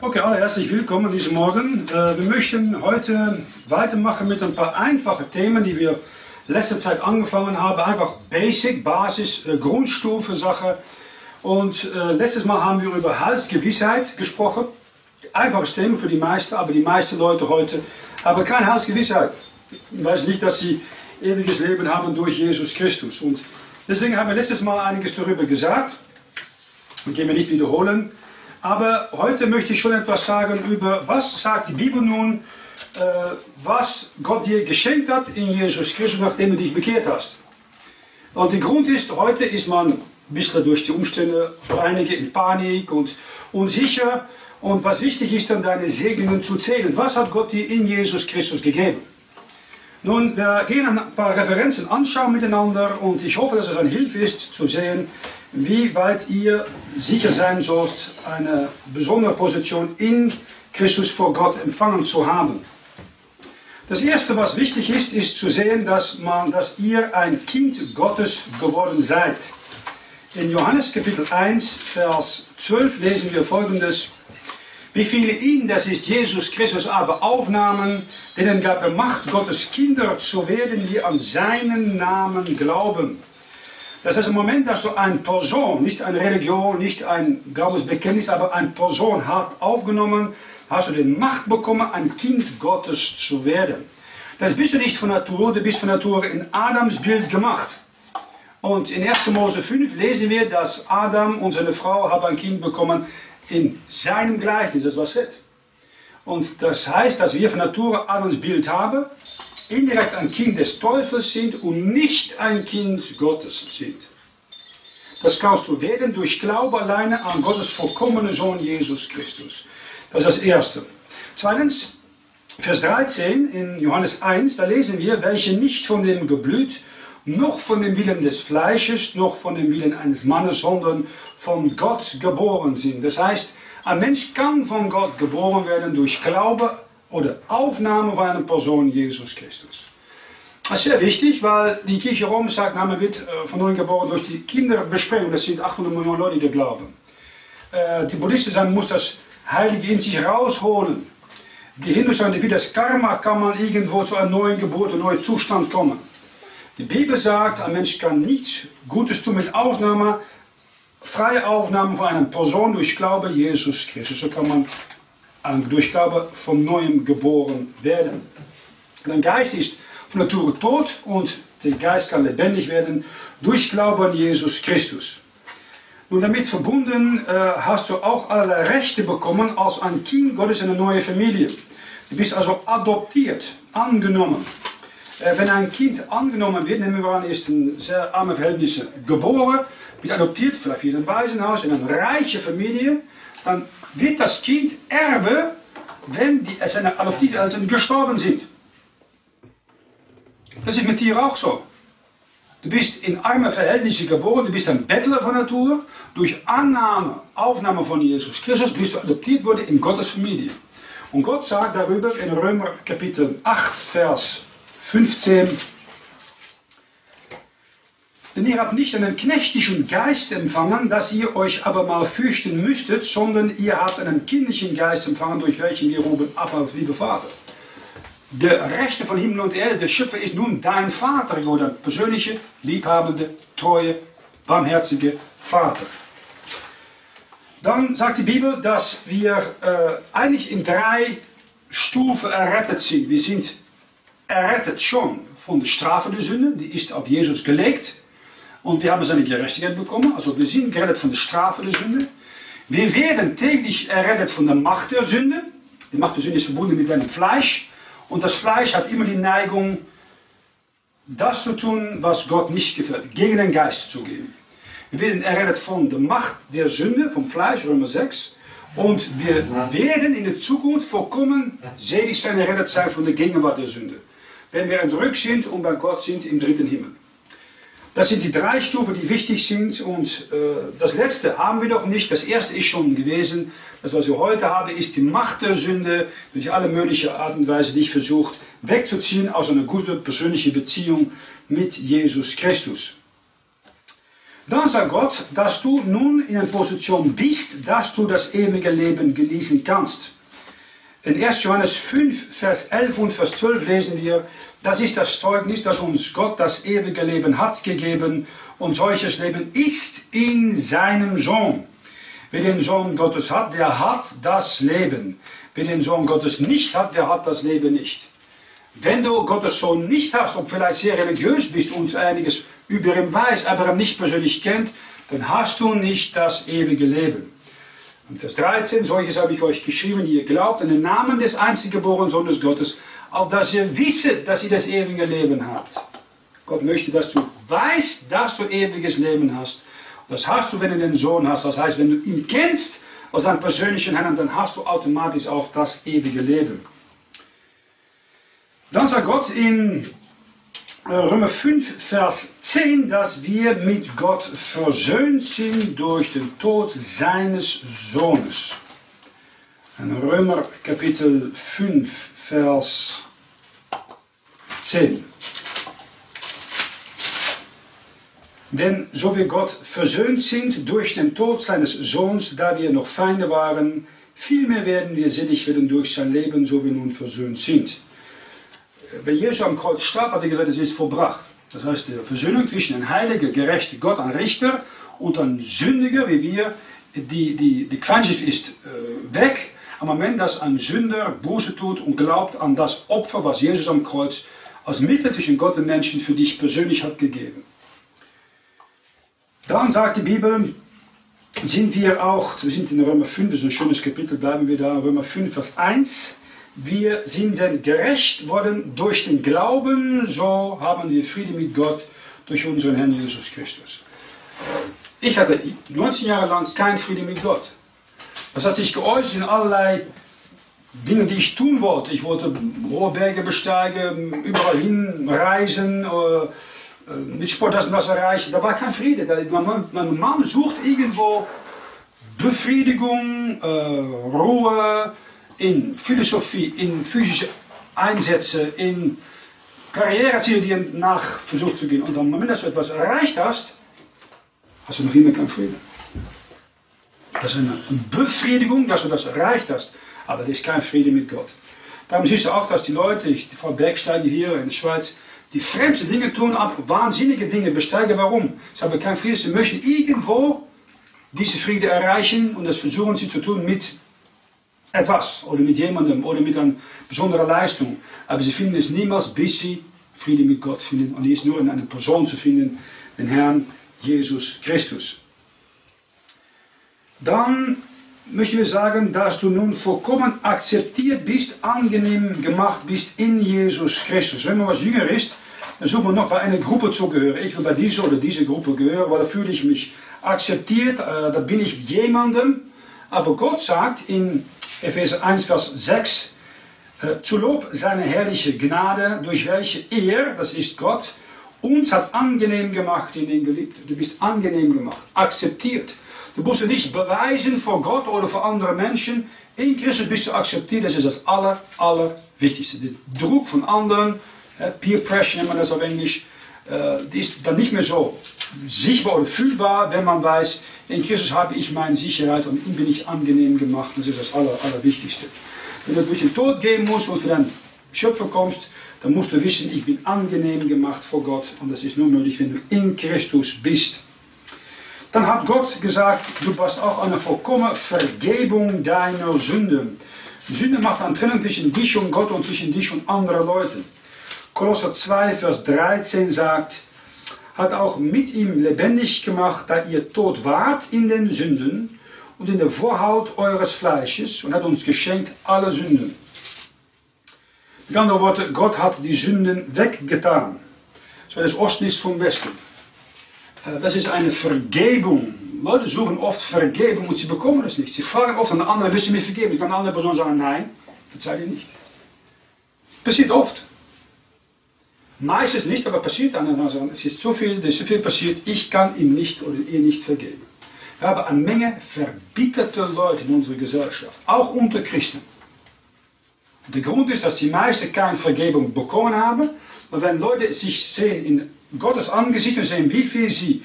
Okay, alle herzlich willkommen diesen Morgen. Äh, wir möchten heute weitermachen mit ein paar einfachen Themen, die wir letzte Zeit angefangen haben. Einfach Basic, Basis, äh, Grundstufe Sache. Und äh, letztes Mal haben wir über Heilsgewissheit gesprochen. Einfaches Thema für die meisten, aber die meisten Leute heute haben keine Heilsgewissheit. Ich weiß nicht, dass sie ewiges Leben haben durch Jesus Christus. Und deswegen haben wir letztes Mal einiges darüber gesagt. Ich gehen wir nicht wiederholen. Aber heute möchte ich schon etwas sagen über, was sagt die Bibel nun, äh, was Gott dir geschenkt hat in Jesus Christus, nachdem du dich bekehrt hast. Und der Grund ist, heute ist man ein bisschen durch die Umstände, einige in Panik und unsicher. Und was wichtig ist, dann deine Segnungen zu zählen. Was hat Gott dir in Jesus Christus gegeben? Nun, wir gehen ein paar Referenzen anschauen miteinander und ich hoffe, dass es eine Hilfe ist zu sehen, wie weit ihr sicher sein sollt, eine besondere Position in Christus vor Gott empfangen zu haben. Das Erste, was wichtig ist, ist zu sehen, dass, man, dass ihr ein Kind Gottes geworden seid. In Johannes Kapitel 1, Vers 12 lesen wir folgendes. Wie viele ihn, das ist Jesus Christus, aber aufnahmen, denen gab er Macht, Gottes Kinder zu werden, die an seinen Namen glauben. Das ist im Moment, dass so eine Person, nicht eine Religion, nicht ein Glaubensbekenntnis, aber eine Person hat aufgenommen, hast du die Macht bekommen, ein Kind Gottes zu werden. Das bist du nicht von Natur, du bist von Natur in Adams Bild gemacht. Und in 1. Mose 5 lesen wir, dass Adam und seine Frau haben ein Kind bekommen in seinem Gleichnis, das war Seth. Und das heißt, dass wir von Natur Adams Bild haben, indirekt ein Kind des Teufels sind und nicht ein Kind Gottes sind. Das kannst du werden durch Glaube alleine an Gottes vollkommenen Sohn Jesus Christus. Das ist das Erste. Zweitens, Vers 13 in Johannes 1, da lesen wir, welche nicht von dem Geblüt, noch von dem Willen des Fleisches, noch von dem Willen eines Mannes, sondern von Gott geboren sind. Das heißt, ein Mensch kann von Gott geboren werden durch Glaube oder Aufnahme von einer Person Jesus Christus. Das ist sehr wichtig, weil die Kirche Rom sagt, na, man wird äh, von neuem geboren durch die Kinderbesprengung. Das sind 800 Millionen Leute, die glauben. Äh, die Buddhisten sagen, man muss das Heilige in sich rausholen. Die Hindus sagen, wie das Karma kann man irgendwo zu einem neuen Geburt, einem neuen Zustand kommen. Die Bibel sagt, ein Mensch kann nichts Gutes tun mit Ausnahme, freie Aufnahme von einer Person durch Glaube Jesus Christus. So kann man durch Glaube von neuem geboren werden. Dein Geist ist von Natur tot und der Geist kann lebendig werden durch Glaube an Jesus Christus. Nun damit verbunden äh, hast du auch allerlei Rechte bekommen als ein Kind Gottes in eine neue Familie. Du bist also adoptiert, angenommen. Äh, wenn ein Kind angenommen wird, nehmen wir an, ist in sehr arme Verhältnisse geboren, wird adoptiert, vielleicht in ein Waisenhaus, in eine reiche Familie, dann wird das Kind Erbe, wenn die, seine Adoptiveltern gestorben sind. Das ist mit dir auch so. Du bist in arme Verhältnisse geboren, du bist ein Bettler von Natur. Durch Annahme, Aufnahme von Jesus Christus bist du adoptiert worden in Gottes Familie. Und Gott sagt darüber in Römer Kapitel 8, Vers 15, denn ihr habt nicht einen knechtischen Geist empfangen, dass ihr euch aber mal fürchten müsstet, sondern ihr habt einen kindlichen Geist empfangen, durch welchen wir rufen, Abba, liebe Vater. Der Rechte von Himmel und Erde, der Schöpfer, ist nun dein Vater geworden. Persönliche, liebhabende, treue, barmherzige Vater. Dann sagt die Bibel, dass wir äh, eigentlich in drei Stufen errettet sind. Wir sind errettet schon von der Strafe der Sünde, die ist auf Jesus gelegt. Und wir haben seine Gerechtigkeit bekommen. Also wir sind gerettet von der Strafe der Sünde. Wir werden täglich errettet von der Macht der Sünde. Die Macht der Sünde ist verbunden mit deinem Fleisch. Und das Fleisch hat immer die Neigung, das zu tun, was Gott nicht gefällt, gegen den Geist zu gehen. Wir werden errettet von der Macht der Sünde, vom Fleisch, Römer 6. Und wir werden in der Zukunft vollkommen selig sein, errettet sein von der Gegenwart der Sünde. Wenn wir entrückt sind und bei Gott sind im dritten Himmel. Das sind die drei Stufen, die wichtig sind. Und äh, das letzte haben wir noch nicht. Das erste ist schon gewesen. Das, was wir heute haben, ist die Macht der Sünde durch alle möglichen Art und Weise, die ich versucht wegzuziehen aus einer guten persönlichen Beziehung mit Jesus Christus. Dann sagt Gott, dass du nun in einer Position bist, dass du das ewige Leben genießen kannst. In 1. Johannes 5, Vers 11 und Vers 12 lesen wir, das ist das Zeugnis, dass uns Gott das ewige Leben hat gegeben und solches Leben ist in seinem Sohn. Wer den Sohn Gottes hat, der hat das Leben. Wer den Sohn Gottes nicht hat, der hat das Leben nicht. Wenn du Gottes Sohn nicht hast und vielleicht sehr religiös bist und einiges über ihn weiß, aber ihn nicht persönlich kennt, dann hast du nicht das ewige Leben. Und Vers 13, solches habe ich euch geschrieben, die ihr glaubt an den Namen des einziggeborenen Sohnes Gottes, auf dass ihr wisset, dass ihr das ewige Leben habt. Gott möchte, dass du weißt, dass du ewiges Leben hast. Das hast du, wenn du den Sohn hast. Das heißt, wenn du ihn kennst als deinen persönlichen Herrn, dann hast du automatisch auch das ewige Leben. Dann sagt Gott in Römer 5, Vers 10, dass wir mit Gott versöhnt sind durch den Tod seines Sohnes. In Römer Kapitel 5, Vers 10. Denn so wie Gott versöhnt sind durch den Tod seines Sohns, da wir noch Feinde waren, vielmehr werden wir selig werden durch sein Leben, so wie nun versöhnt sind. Wenn Jesus am Kreuz starb, hat er gesagt, es ist vollbracht. Das heißt, die Versöhnung zwischen einem heiligen, gerechten Gott, einem Richter, und einem Sündiger, wie wir, die, die, die Quantschaft ist äh, weg. Am Moment, dass ein Sünder Buße tut und glaubt an das Opfer, was Jesus am Kreuz als Mittel zwischen Gott und Menschen für dich persönlich hat gegeben. Dann sagt die Bibel, sind wir auch, wir sind in Römer 5, das ist ein schönes Kapitel, bleiben wir da, Römer 5, Vers 1. Wir sind denn gerecht worden durch den Glauben, so haben wir Friede mit Gott durch unseren Herrn Jesus Christus. Ich hatte 19 Jahre lang keinen Frieden mit Gott. Das hat sich geäußert in allerlei Dingen, die ich tun wollte. Ich wollte hohe Berge besteigen, überall hin reisen, äh, äh, mit Sport das und das erreichen. Da war kein Friede. Mein Mann sucht irgendwo Befriedigung, äh, Ruhe in Philosophie, in physische Einsätze, in Karriereziele, die er nach versucht zu gehen. Und am Moment, dass du etwas erreicht hast, hast du noch immer keinen Frieden. Das ist eine Befriedigung, dass du das erreicht hast, aber das ist kein Friede mit Gott. Darum siehst du auch, dass die Leute, die Frau Bergsteiger hier in der Schweiz, die fremdste Dinge tun, ab wahnsinnige Dinge besteigen. Warum? Sie haben keinen Frieden, sie möchten irgendwo diese Friede erreichen und das versuchen sie zu tun mit etwas oder mit jemandem oder mit einer besonderen Leistung. Aber sie finden es niemals, bis sie Friede mit Gott finden. Und die nur in einer Person zu finden, den Herrn Jesus Christus. Dann möchten wir sagen, dass du nun vollkommen akzeptiert bist, angenehm gemacht bist in Jesus Christus. Wenn man was jünger ist, dann sucht man noch bei einer Gruppe zu gehören. Ich will bei dieser oder dieser Gruppe gehören, weil da fühle ich mich akzeptiert, da bin ich jemandem. Aber Gott sagt in Epheser 1, Vers 6, äh, zu Lob seine herrliche Gnade, durch welche er, das ist Gott, uns hat angenehm gemacht in den Geliebten. Du bist angenehm gemacht, akzeptiert. Du musst nicht beweisen vor Gott oder vor andere Menschen. In Christus bist du akzeptiert, das ist das aller, allerwichtigste. Der Druck von anderen, Peer Pressure nennt man das auf Englisch, äh, die ist dann nicht mehr so sichtbar oder fühlbar, wenn man weiß, in Christus habe ich meine Sicherheit und ihm bin ich angenehm gemacht. Das ist das aller, Allerwichtigste. Wenn du durch den Tod gehen musst und für deinen Schöpfer kommst, dann musst du wissen, ich bin angenehm gemacht vor Gott. Und das ist nur möglich, wenn du in Christus bist. Dann hat Gott gesagt, du hast auch eine vollkommene Vergebung deiner Sünden. Sünde macht eine Trennung zwischen dich und Gott und zwischen dich und anderen Leuten. Kolosser 2, Vers 13 sagt, hat auch mit ihm lebendig gemacht, da ihr tot wart in den Sünden und in der Vorhaut eures Fleisches und hat uns geschenkt alle Sünden. Mit anderen Worten, Gott hat die Sünden weggetan. So das Osten ist vom Westen. Äh, das ist eine Vergebung. Leute suchen oft Vergebung und sie bekommen es nicht. Sie fragen oft an de andere, willst du mir vergeben? Ich kann eine andere Person sagen, nein, verzeih dir nicht. Passiert oft. Meistens nicht, aber passiert an anderen sagen, es ist so viel, es ist so viel passiert, ich kann ihm nicht oder ihr nicht vergeben. Wir haben eine Menge verbitterte Leute in unserer Gesellschaft, auch unter Christen. Der Grund ist, dass die meisten keine Vergebung bekommen haben. Und wenn Leute sich sehen in Gottes Angesicht und sehen, wie viel sie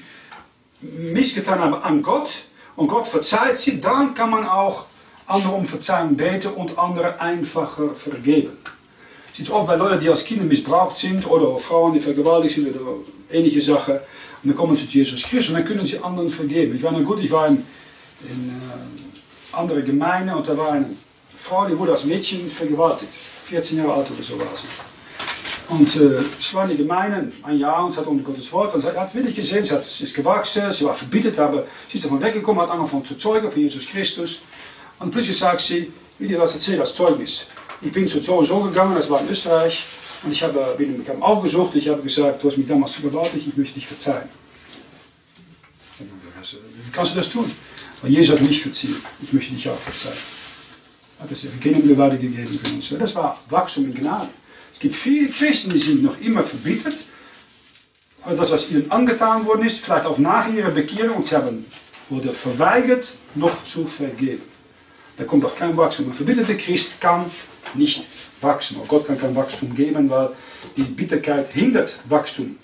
missgetan haben an Gott und Gott verzeiht sie, dann kann man auch andere um Verzeihung beten und andere einfacher vergeben. Ziet oft bei Leuten, die als Kinder missbraucht sind oder Frauen, die vergewaltigt sind oder ähnliche Sachen. Und dann kommen sie zu Jesus Christus und dann können sie anderen vergeben. Ich war war in, äh, andere Gemeinde und da war eine Frau, die wurde als Mädchen vergewaltigt. 14 Jahre alt oder so war sie. Und äh, es war in die Gemeinde ein Jahr und sie hat unter Gottes Wort und sie hat wirklich gesehen, sie, hat, sie ist gewachsen, sie war verbietet, aber sie ist davon weggekommen, hat angefangen zu zeugen von Jesus Christus. Und plötzlich sagt sie, wie dir das erzählt als Zeugnis. Ich bin zu so und so gegangen, das war in Österreich, und ich habe mich aufgesucht, ich habe gesagt, du hast mich damals vergewaltigt, ich möchte dich verzeihen. Wie kannst du das tun? Weil Jesus hat mich verziehen, ich möchte dich auch verzeihen. Hat es ihre Kinder Gewalt gegeben für uns. Das war Wachstum in Gnade. Es gibt viele Christen, die sind noch immer verbittert. Etwas, was ihnen angetan worden ist, vielleicht auch nach ihrer Bekehrung, und sie haben, wurde verweigert, noch zu vergeben. Da kommt auch kein Wachstum. Ein verbitterter Christ kann nicht wachsen. Auch Gott kann kein Wachstum geben, weil die Bitterkeit hindert Wachstum.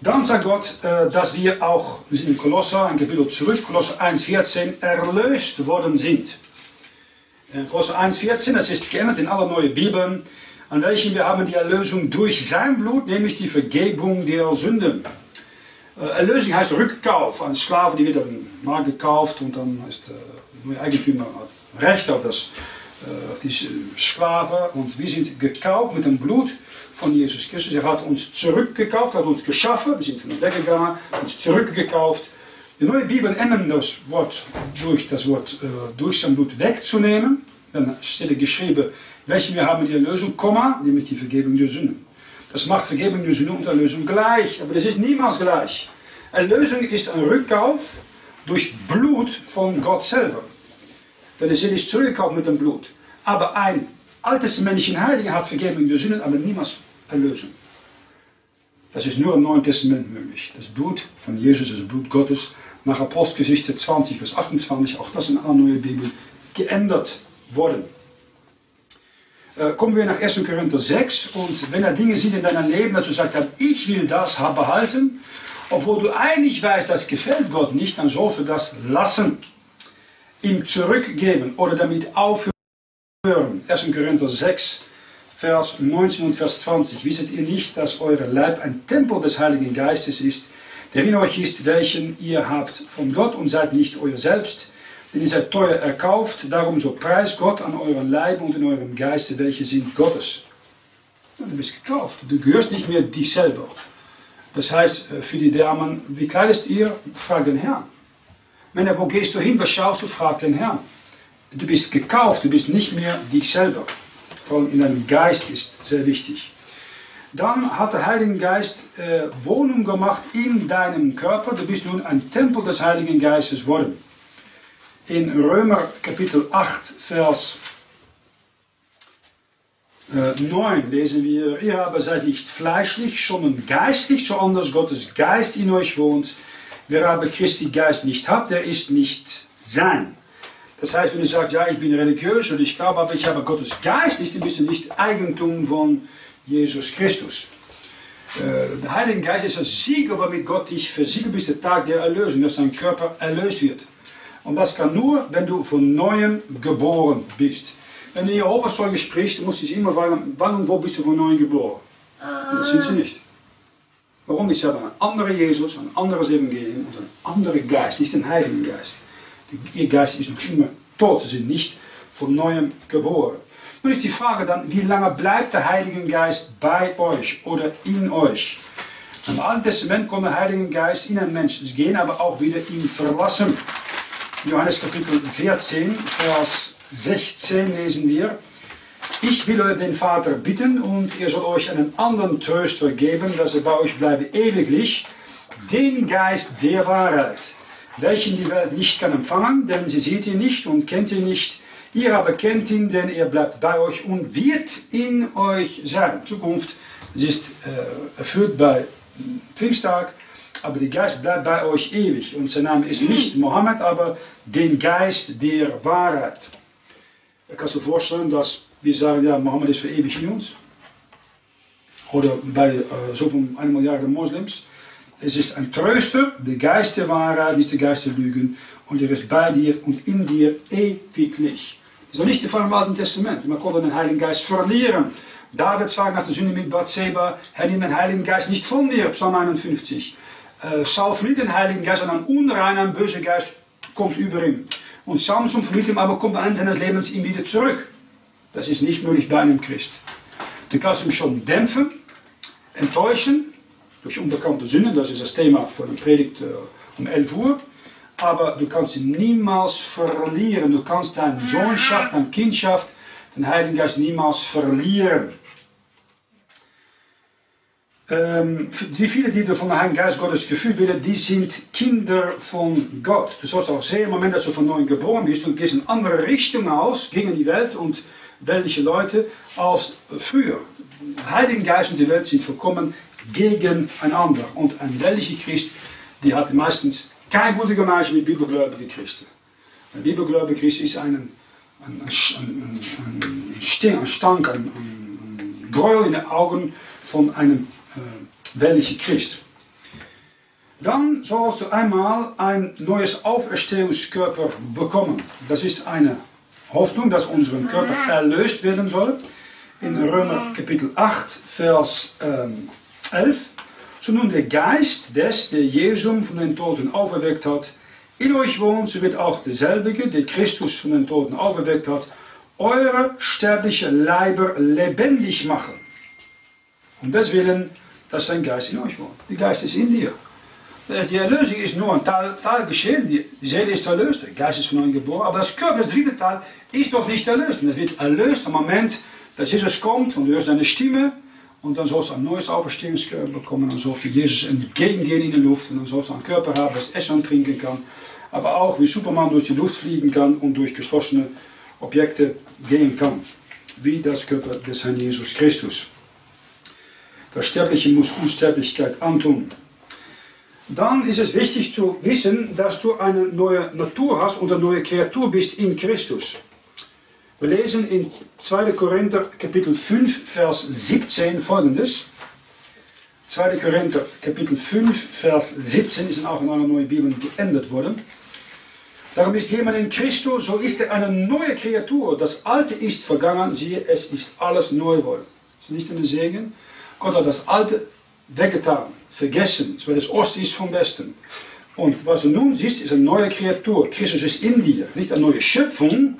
Dann sagt Gott, äh, dass wir auch, wir sind in Kolosser, ein Kapitel zurück, Kolosser 1,14, erlöst worden sind. In Kolosser 1,14, das ist geändert in aller neuen Bibeln, an welchen wir haben die Erlösung durch sein Blut, nämlich die Vergebung der Sünden. Äh, Erlösung heißt Rückkauf. Ein Sklave, die wird dann mal gekauft und dann ist Eigentümer hat Recht auf das auf die Sklaven und wir sind gekauft mit dem Blut von Jesus Christus. Er hat uns zurückgekauft, hat uns geschaffen, wir sind weggegangen, uns zurückgekauft. Die neue Bibel ändern das Wort durch das Wort äh, durch sein Blut wegzunehmen. Dann steht geschrieben, welche wir haben die Erlösung, nämlich die Vergebung der Sünden. Das macht Vergebung der Sünden und Erlösung gleich, aber das ist niemals gleich. Erlösung ist ein Rückkauf durch Blut von Gott selber. Denn er ist zurückgekauft mit dem Blut. Aber ein altes Männchen Heiliger hat Vergebung der Sünden, aber niemals Erlösung. Das ist nur im Neuen Testament möglich. Das Blut von Jesus das Blut Gottes. Nach Apostelgeschichte 20, Vers 28, auch das in einer neuen Bibel, geändert worden. Äh, kommen wir nach 1. Korinther 6 und wenn er Dinge sieht in deinem Leben, dass du sagst, ich will das behalten, obwohl du eigentlich weißt, das gefällt Gott nicht, dann sollst du das lassen ihm zurückgeben oder damit aufhören. 1. Korinther 6, Vers 19 und Vers 20. Wisset ihr nicht, dass euer Leib ein Tempel des Heiligen Geistes ist, der in euch ist, welchen ihr habt von Gott und seid nicht euer selbst, denn ihr seid teuer erkauft, darum so preist Gott an euren Leib und in eurem Geiste, welche sind Gottes. Du bist gekauft, du gehörst nicht mehr dich selber. Das heißt, äh, für die Damen, wie kleidest ihr? Frag den Herrn. Männer, wo gehst du hin? Was schaust du? Frag den Herrn. Du bist gekauft, du bist nicht mehr dich selber. Vor allem in deinem Geist ist sehr wichtig. Dann hat der Heilige Geist äh, Wohnung gemacht in deinem Körper. Du bist nun ein Tempel des Heiligen Geistes geworden. In Römer Kapitel 8, Vers äh, 9 lesen wir, ihr aber seid nicht fleischlich, sondern geistlich, so anders Gottes Geist in euch wohnt. Wer aber Christi Geist nicht hat, der ist nicht sein. Das heißt, wenn du sagst, ja, ich bin religiös und ich glaube, aber ich habe Gottes Geist nicht, dann bist du nicht Eigentum von Jesus Christus. Äh, der Heilige Geist ist das Siegel, womit Gott dich versiegelt bis der Tag der Erlösung, dass dein Körper erlöst wird. Und das kann nur, wenn du von Neuem geboren bist. Wenn du Jehovas Zeuge sprichst, musst du dich immer fragen, wann und wo bist du von Neuem geboren? Das sind sie nicht. Warum? Die hebben een andere Jezus, een anderes Evangelium und een andere Geist, nicht den Heiligen Geist. Ihr Geist ist noch immer tot, sie sind nicht von neuem geboren. Nun ist die Frage dann, wie lange bleibt der Heilige Geist bei euch oder in euch? Im Alten Testament kon der Heilige Geist in einen Menschen gehen, aber auch wieder ihn verlassen. Johannes Kapitel 14, Vers 16 lesen wir. Ich will den Vater bitten und er soll euch einen anderen Tröster geben, dass er bei euch bleibe ewiglich, den Geist der Wahrheit, welchen die Welt nicht kann empfangen, denn sie sieht ihn nicht und kennt ihn nicht. Ihr aber kennt ihn, denn er bleibt bei euch und wird in euch sein. Zukunft, sie ist äh, erfüllt bei Pfingsttag, aber der Geist bleibt bei euch ewig. Und sein Name ist nicht Mohammed, aber den Geist der Wahrheit. Ich kann sich vorstellen, dass wir sagen, ja, Mohammed ist für in uns. Oder bei äh, zoveel eine Milliarde Moslims. Es ist ein Tröster, der Geist der Wahrheit, nicht der Geist der Lügen. Und er ist bei dir und in dir ewiglich. Das ist nicht der Fall im Alten Testament. Man konnte den Heiligen Geist verlieren. David sagt nach der Sünde mit Bathseba, Herr, nimm den Heiligen Geist nicht von mir, Psalm 51. Äh, Saul verliert den Heiligen Geist, sondern ein unreiner, ein böser Geist kommt über ihn. Und Samson verliert ihn, aber kommt am Ende seines Lebens ihm wieder zurück. Das ist nicht möglich bei einem Christ. Du kannst ihn schon dämpfen, enttäuschen, durch unbekannte Sünden, das ist das Thema von der Predigt äh, um 11 Uhr. Aber du kannst ihn niemals verlieren. Du kannst deine Sohnschaft, deine Kindschaft, den Heiligen Geist niemals verlieren. Ähm, die vielen, die von der Heiligen Geist Gottes gefühlt werden, die sind Kinder von Gott. Du sollst auch sehen, im Moment, dass du von neuem geboren bist, du gehst in andere Richtung aus, gegen die Welt und weltliche Leute, als früher. Der Heilige Geist und die Welt sind vollkommen gegeneinander. Und ein weltlicher Christ, die hat meistens keine gute Gemeinschaft mit bibelgläubigen Christen. Ein bibelgläubiger Christ ist ein, ein, ein, ein, ein, Stank, ein, ein Gräuel in den Augen von einem äh, weltlichen Christ. Dann sollst du einmal ein neues Auferstehungskörper bekommen. Das ist eine Hoffnung, dass unser Körper erlöst werden soll. In Römer Kapitel 8, Vers ähm, 11. So nun der Geist des, der Jesum von den Toten auferweckt hat, in euch wohnt, so wird auch derselbige, der Christus von den Toten auferweckt hat, eure sterbliche Leiber lebendig machen. Und deswegen, dass sein Geist in euch wohnt. Der Geist ist in dir. Die Erlösung ist nur ein Teil, Teil geschehen. Die Seele ist erlöst, der Geist ist von neuem geboren. Aber das Körper, das dritte Teil, ist noch nicht erlöst. Und es wird erlöst am Moment, dass Jesus kommt und du hörst seine Stimme. Und dann sollst du ein neues Auferstehungskörper bekommen. Dann sollst du Jesus entgegengehen in die Luft. Und dann sollst du einen Körper haben, das essen und trinken kann. Aber auch wie Superman durch die Luft fliegen kann und durch geschlossene Objekte gehen kann. Wie das Körper des Herrn Jesus Christus. Der Sterbliche muss Unsterblichkeit antun. Dann ist es wichtig zu wissen, dass du eine neue Natur hast und eine neue Kreatur bist in Christus. Wir lesen in 2. Korinther Kapitel 5, Vers 17 folgendes. 2. Korinther Kapitel 5, Vers 17 ist auch in einer neuen Bibel geändert worden. Darum ist jemand in Christus, so ist er eine neue Kreatur. Das Alte ist vergangen, siehe, es ist alles neu geworden. Das ist nicht ein Segen. Gott hat das Alte weggetan, vergessen, weil das Osten ist vom Westen. Und was du nun siehst, ist eine neue Kreatur. Christus ist in dir, nicht eine neue Schöpfung.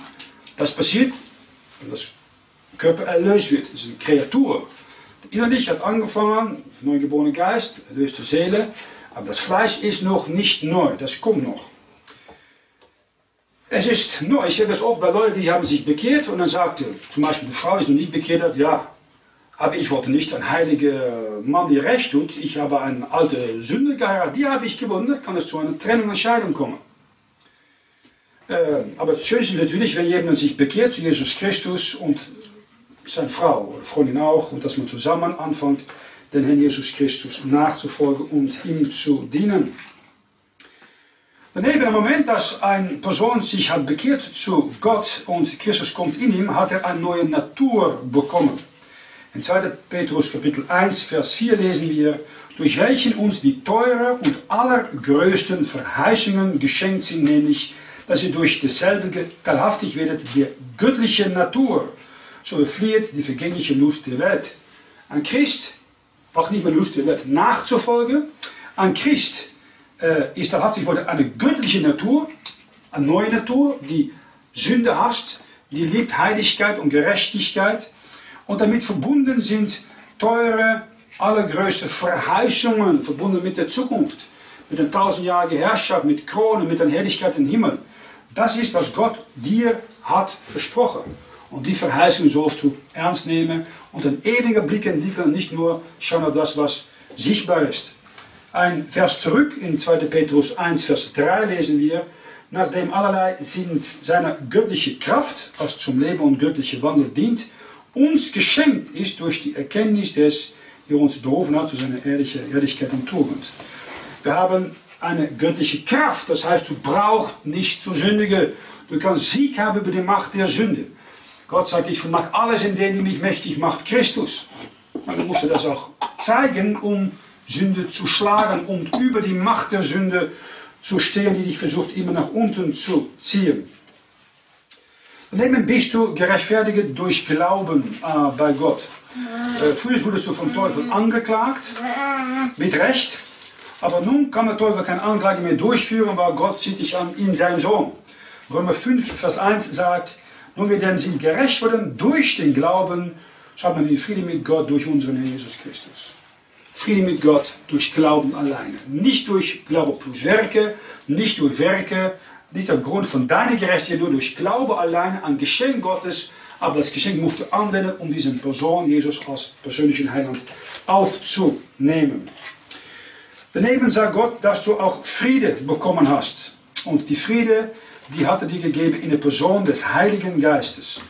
Das passiert, wenn das Körper erlöst wird. Das ist eine Kreatur. Innerlich hat angefangen, neugeborene Geist, erlöste Seele. Aber das Fleisch ist noch nicht neu, das kommt noch. Es ist neu. Ich sehe das oft bei Leuten, die haben sich bekehrt und dann sagte, zum Beispiel die Frau ist noch nicht bekehrt, hat, ja, aber ich wollte nicht ein heiliger Mann, der recht tut. Ich habe eine alte Sünde geheiratet, die habe ich gewonnen. kann es zu einer Trennung und Scheidung kommen. Äh, aber das Schönste ist natürlich, wenn jemand sich bekehrt zu Jesus Christus und seine Frau Freundin auch und dass man zusammen anfängt, den Herrn Jesus Christus nachzufolgen und ihm zu dienen. Daneben im Moment, dass eine Person sich hat bekehrt zu Gott und Christus kommt in ihm, hat er eine neue Natur bekommen. In 2. Petrus Kapitel 1, Vers 4 lesen wir, durch welchen uns die teure und allergrößten Verheißungen geschenkt sind, nämlich, dass ihr durch dasselbe teilhaftig werdet der göttlichen Natur, so erflieht die vergängliche Lust der Welt. Ein Christ braucht nicht mehr Lust der Welt nachzufolgen. Ein Christ äh, ist teilhaftig für eine göttliche Natur, eine neue Natur, die Sünde hasst, die liebt Heiligkeit und Gerechtigkeit und damit verbunden sind teure, allergrößte Verheißungen, verbunden mit der Zukunft, mit der tausendjährigen Herrschaft, mit Kronen, mit der Herrlichkeit im Himmel. Das ist, was Gott dir hat versprochen. Und die Verheißung sollst du ernst nehmen und ein ewiger Blick entwickeln, nicht nur schauen auf das, was sichtbar ist. Ein Vers zurück in 2. Petrus 1, Vers 3 lesen wir, nachdem allerlei sind seiner göttliche Kraft, was zum Leben und göttliche Wandel dient, uns geschenkt ist durch die Erkenntnis des, der uns berufen hat zu seiner Ehrlichkeit und Tugend. Wir haben eine göttliche Kraft, das heißt, du brauchst nicht zu sündigen. Du kannst Sieg haben über die Macht der Sünde. Gott sagt, ich vermag alles in dem, die mich mächtig macht, Christus. Und du musst das auch zeigen, um Sünde zu schlagen und über die Macht der Sünde zu stehen, die dich versucht immer nach unten zu ziehen. Daneben bist du gerechtfertigt durch Glauben äh, bei Gott. Äh, früher wurdest du vom Teufel angeklagt, mit Recht, aber nun kann der Teufel keine Anklage mehr durchführen, weil Gott sieht dich an in seinem Sohn. Römer 5, Vers 1 sagt, nun wir denn sind gerecht worden durch den Glauben, so man den Frieden mit Gott durch unseren Herrn Jesus Christus. Frieden mit Gott durch Glauben alleine. Nicht durch Glaube plus Werke, nicht durch Werke, nicht aufgrund von deiner Gerechtigkeit, nur durch Glaube alleine an Geschenk Gottes. Aber das Geschenk musst du anwenden, um diesen Person, Jesus als persönlichen Heiland, aufzunehmen. Daneben sagt Gott, dass du auch Friede bekommen hast. Und die Friede, die hat er dir gegeben in der Person des Heiligen Geistes.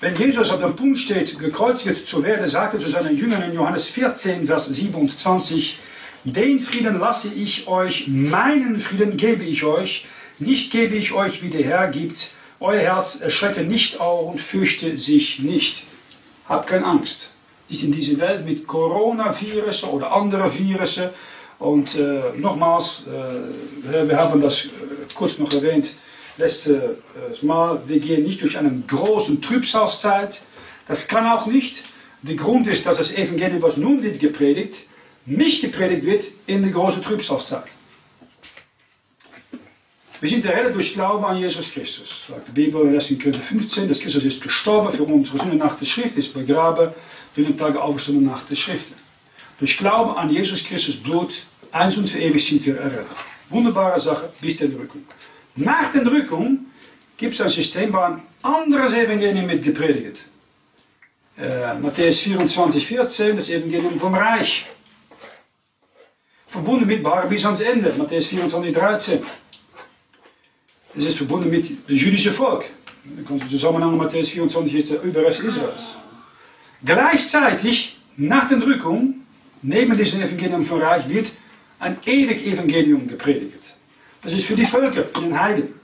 Wenn Jesus auf dem Punkt steht, gekreuzigt zu werden, sagt er zu seinen Jüngern in Johannes 14, Vers 27, den Frieden lasse ich euch, meinen Frieden gebe ich euch, nicht gebe ich euch, wie der Herr gibt. Euer Herz erschrecke nicht auch und fürchte sich nicht. Habt keine Angst. Nicht in dieser Welt mit Coronavirussen oder anderen Virussen. Und äh, nochmals, äh, wir haben das äh, kurz noch erwähnt, letztes Mal, wir gehen nicht durch einen großen Trübsalzeit. Das kann auch nicht. Der Grund ist, dass das Evangelium, was nun wird gepredigt, nicht gepredigt wird in der großen Trübsalzeit. Wir sind errettet durch Glauben an Jesus Christus. Sagt die Bibel in 1. Korinther 15, dass Christus ist gestorben für unsere Sünde nach der Schrift, ist begraben, drinnen Tage auferstanden nach der Schrift. Durch Glauben an Jesus Christus Blut, eins und für ewig sind wir errettet. Wunderbare Sache bis der Drückung. Nach der Drückung gibt es ein System, wo ein anderes Evangelium mit gepredigt. Äh, Matthäus 24, 14, das Evangelium vom Reich. Verbunden mit Bar bis ans Ende, Matthäus 24, 13. Das ist verbunden mit dem jüdischen Volk. Der Zusammenhang Matthäus 24 ist der Überrest Israels. Gleichzeitig, nach der Drückung, neben diesem Evangelium vom Reich, wird ein ewig Evangelium gepredigt. Das ist für die Völker, für den Heiden.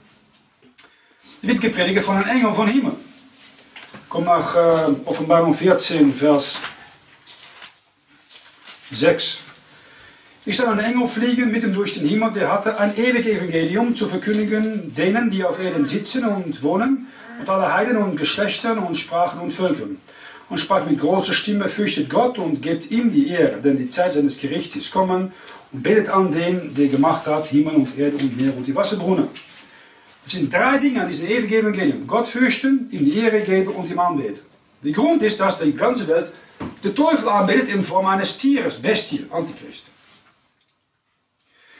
Es wird gepredigt von einem Engel vom Himmel. Komm nach äh, Offenbarung 14, Vers 6. Ich sah einen Engel fliegen mitten durch den Himmel, der hatte ein ewiges Evangelium zu verkündigen denen, die auf Erden sitzen und wohnen, und alle Heiden und Geschlechtern und Sprachen und Völkern. Und sprach mit großer Stimme, fürchtet Gott und gebt ihm die Ehre, denn die Zeit seines Gerichts ist kommen, und betet an den, der gemacht hat Himmel und Erde und Meer und die Wasserbrunnen. Das sind drei Dinge an diesem ewigen Evangelium. Gott fürchten, ihm die Ehre geben und ihm anbeten. Der Grund ist, dass die ganze Welt den Teufel anbetet in Form eines Tieres, Bestie, Antichrist.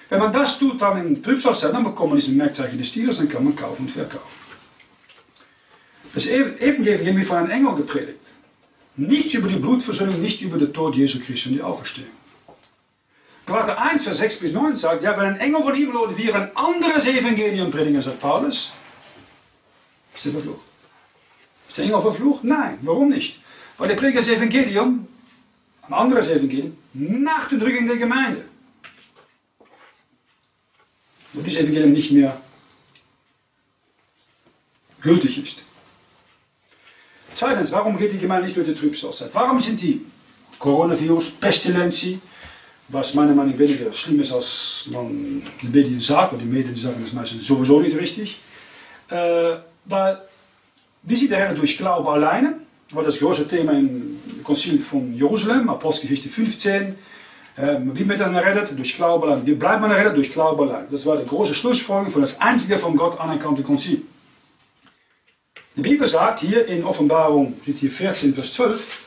Wenn man das tut dann in Trübsalzeit, dann bekommt man diesen Merkzeichen des Tieres, dann kann man kaufen und verkaufen. Das Evangelium wird von einem Engel gepredigt. Nichts über die Blutversöhnung, nicht über den Tod Jesu Christi und die Auferstehung. Galater 1, Vers 6 bis 9 sagt, ja, wenn ein Engel von Himmel oder wir ein anderes Evangelium predigen, sagt Paulus, ist er verflucht. Ist der Engel verflucht? Nein, warum nicht? Weil er predigt das Evangelium, ein anderes Evangelium, nach der Drückung der Gemeinde wo dieses Evangelium nicht mehr gültig ist. Zweitens, warum geht die Gemeinde nicht durch die Trübsalzeit? Warum sind die Coronavirus, Pestilentie, was meiner Meinung nach weniger schlimm ist, als man die Medien sagt, und die Medien sagen das meistens sowieso nicht richtig, äh, weil wir sind er durch Glaube alleine, war das große Thema im Konzil von Jerusalem, Apostelgeschichte 15, wie wird man errettet? Durch Glaube allein. Wie bleibt man errettet? Durch Glaube allein. Das war die große Schlussfolgerung von das einzige von Gott anerkannte Konzil. Die Bibel sagt hier in Offenbarung, steht hier 14, Vers 12,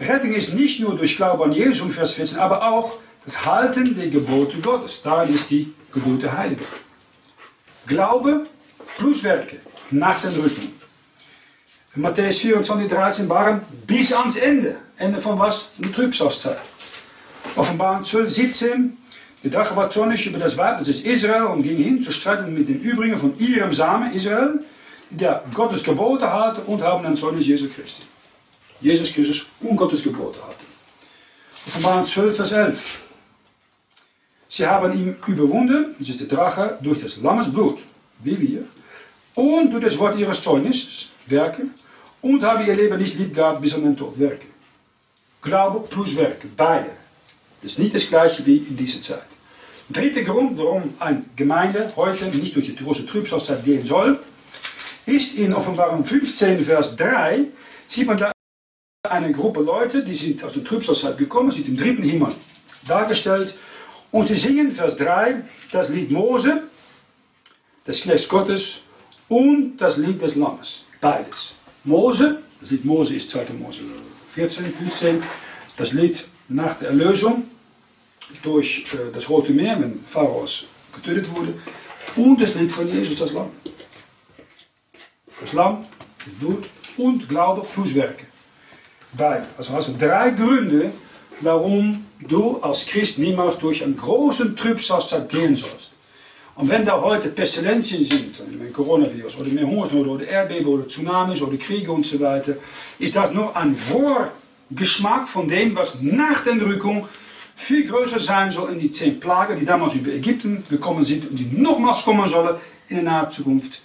Rettung ist nicht nur durch Glaube an Jesus, um Vers 14, aber auch das Halten der Gebote Gottes. Darin ist die Gebote Heilige. Glaube plus Werke nach den Rücken. Matthäus 24, 13 waren bis ans Ende. Ende von was? Der Trübsalzeit. Offenbarung 12, 17. Der Drache war zornig über das Weib, das ist Israel, und ging hin zu streiten mit den übrigen von ihrem Samen, Israel, der Gottes Gebote hatten und haben ein Zeugnis Jesus Christi. Jesus Christus und Gottes Gebote hatten. Offenbarung 12, Vers 11. Sie haben ihn überwunden, das ist der Drache, durch das Lammes Blut, wie wir, und durch das Wort ihres Zeugnisses, Werke, und haben ihr Leben nicht lieb gehabt bis an den Tod, Werke. Glaube plus Werke, beide. Das ist nicht das gleiche wie in dieser Zeit. Dritter Grund, warum eine Gemeinde heute nicht durch die große Trübsalzeit gehen soll, ist in Offenbarung 15, Vers 3, sieht man da eine Gruppe Leute, die sind aus der Trübsalzeit gekommen, sind im dritten Himmel dargestellt und sie singen, Vers 3, das Lied Mose, des Knechts Gottes und das Lied des Lammes. Beides. Mose, das Lied Mose ist 2. Mose 14, 15, das Lied nach der Erlösung durch äh, das Rote Meer, wenn Pharaos getötet wurde, und das Lied von Jesus, das Lamm. Das Lamm, das Blut und Glaube plus Werke. Beide. Also hast du drei Gründe, warum du als Christ niemals durch einen großen Trübsalzeit gehen sollst. Und wenn da heute Pestilenzien sind, ein Coronavirus oder mehr Hungersnot oder Erdbeben oder Tsunamis oder Kriege und so weiter, ist das nur ein Vorgeschmack von dem, was nach der Entrückung viel größer sein soll in die zehn Plagen, die damals über Ägypten gekommen sind und die nochmals kommen sollen in der nahe Zukunft,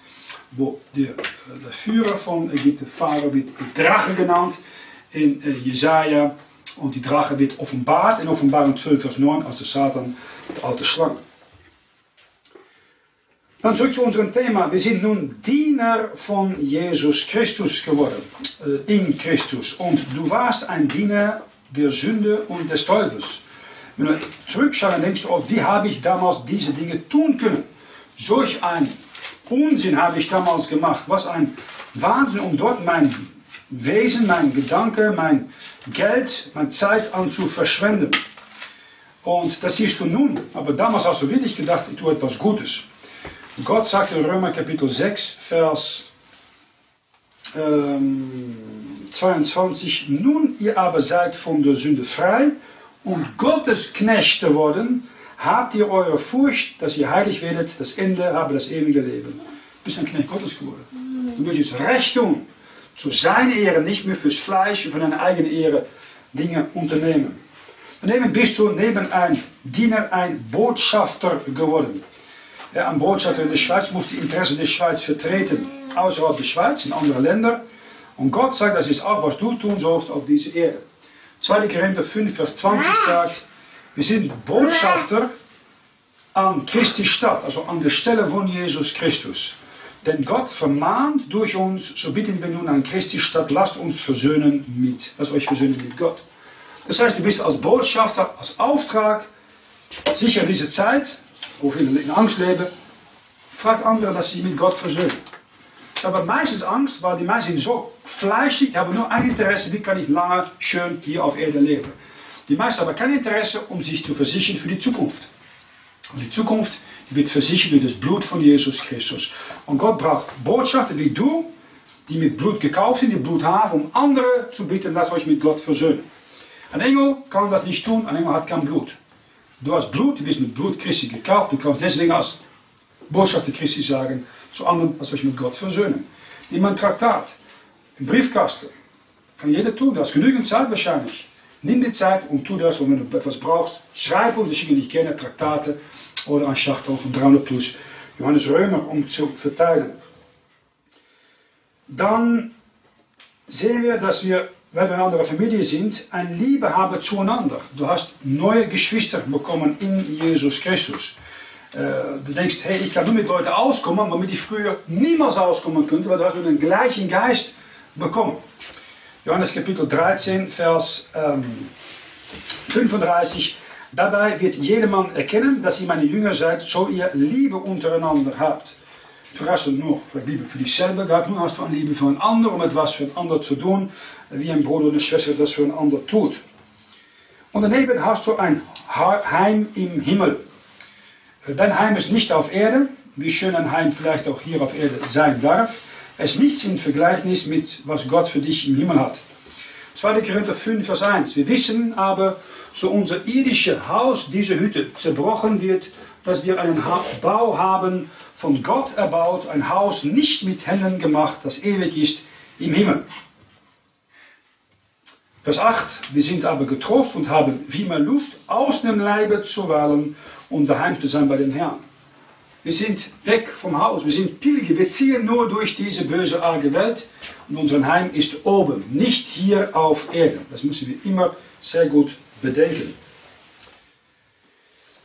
wo der, der Führer von Ägypten, Pharao, wird die Drache genannt in äh, Jesaja und die Drache wird offenbart in Offenbarung 12, Vers 9 als der Satan, der alte Schlange. Dann zurück zu unserem Thema. Wir sind nun Diener von Jesus Christus geworden, äh, in Christus. Und du warst ein Diener der Sünde und des Teufels. Wenn du zurückschauen, denkst du, oh, wie habe ich damals diese Dinge tun können? Solch ein Unsinn habe ich damals gemacht. Was ein Wahnsinn, um dort mein Wesen, mein Gedanke, mein Geld, meine Zeit an zu verschwenden. Und das siehst du nun. Aber damals hast du wirklich gedacht, ich tue etwas Gutes. Gott sagt in Römer Kapitel 6, Vers ähm, 22, nun ihr aber seid von der Sünde frei und Gottes Knechte worden, habt ihr eure Furcht, dass ihr heilig werdet, das Ende habe das ewige Leben. Du bist ein Knecht Gottes geworden. Du möchtest Recht tun, zu seiner Ehre, nicht mehr fürs Fleisch und von deiner eigenen Ehre Dinge unternehmen. Daneben bist du neben ein Diener ein Botschafter geworden. Ja, ein Botschafter in der Schweiz muss die Interessen der Schweiz vertreten, außerhalb der Schweiz, in andere Länder. Und Gott sagt, das ist auch, was du tun sollst auf dieser Erde. 2. Korinther 5, Vers 20 sagt, wir sind Botschafter an Christi Stadt, also an der Stelle von Jesus Christus. Denn Gott vermahnt durch uns, so bitten wir nun an Christi Stadt, lasst uns versöhnen mit, lasst euch versöhnen mit Gott. Das heißt, du bist als Botschafter, als Auftrag, sicher in dieser Zeit, wo viele in Angst leben, fragt andere, dass sie mit Gott versöhnen. Ich habe meistens Angst, weil die Menschen so fleischig, die haben nur ein Interesse, wie kann ich lange schön hier auf Erde leben. Die meisten haben kein Interesse, um sich zu versichern für die Zukunft. Und die Zukunft wird versichert durch das Blut von Jesus Christus. Und Gott braucht Botschafter wie du, die mit Blut gekauft sind, die Blut haben, um andere zu bitten, lasst euch mit Gott versöhnen. Ein Engel kann das nicht tun, ein Engel hat kein Blut. Du hast Blut, du bist mit Blut Christi gekauft, du kannst deswegen als Botschafter Christi sagen, zu anderen, lasst euch mit Gott versöhnen. Nimm ein Traktat, ein Briefkasten, kann jeder tun, du hast genügend Zeit wahrscheinlich. Nimm die Zeit und tu das, und wenn du etwas brauchst, schreib uns, wir schicken dich gerne Traktate oder ein Schachtel von 300 plus Johannes Römer, um zu verteilen. Dann sehen wir, dass wir, weil wir eine andere Familie sind, eine Liebe haben zueinander. Du hast neue Geschwister bekommen in Jesus Christus. Äh, du denkst, hey, ich kann nur mit Leuten auskommen, womit ich früher niemals auskommen könnte, weil du hast den gleichen Geist bekommen. Johannes Kapitel 13, Vers ähm, 35. Dabei wird jedermann erkennen, dass ihr meine Jünger seid, so ihr Liebe untereinander habt. Verrassend noch, Liebe für dich selber gehabt, nun hast du eine Liebe für einen anderen, um etwas für einen anderen zu tun, wie ein Bruder oder Schwester das für einen anderen tut. Und daneben hast du ein Heim im Himmel. Dein Heim ist nicht auf Erde, wie schön ein Heim vielleicht auch hier auf Erde sein darf. Es ist nichts im Vergleichnis mit, was Gott für dich im Himmel hat. 2. Korinther 5, Vers 1. Wir wissen aber, so unser irdisches Haus, diese Hütte, zerbrochen wird, dass wir einen Bau haben, von Gott erbaut, ein Haus nicht mit Händen gemacht, das ewig ist im Himmel. Vers 8, wir sind aber getrost und haben wie mehr Luft aus dem Leibe zu wählen und daheim zu sein bei dem Herrn. Wir sind weg vom Haus, wir sind Pilger, wir ziehen nur durch diese böse, arge Welt und unser Heim ist oben, nicht hier auf Erden. Das müssen wir immer sehr gut bedenken.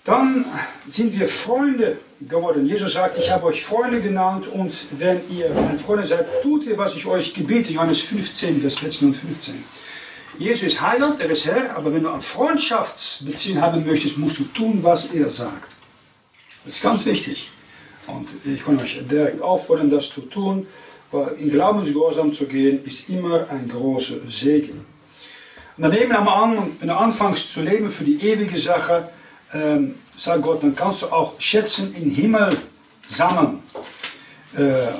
Dann sind wir Freunde geworden. Jesus sagt, ich habe euch Freunde genannt und wenn ihr meine Freunde seid, tut ihr, was ich euch gebiete. Johannes 15, Vers 14 und 15. Jesus ist Heiland, er ist Herr, aber wenn du ein Freundschaftsbeziehung haben möchtest, musst du tun, was er sagt. Das ist ganz wichtig. Und ich kann euch direkt auffordern, das zu tun, weil in Glaubensgehorsam zu gehen, ist immer ein großer Segen. Und daneben am an, wenn du anfängst zu leben für die ewige Sache, ähm, sagt Gott, dann kannst du auch Schätzen im Himmel sammeln. Äh,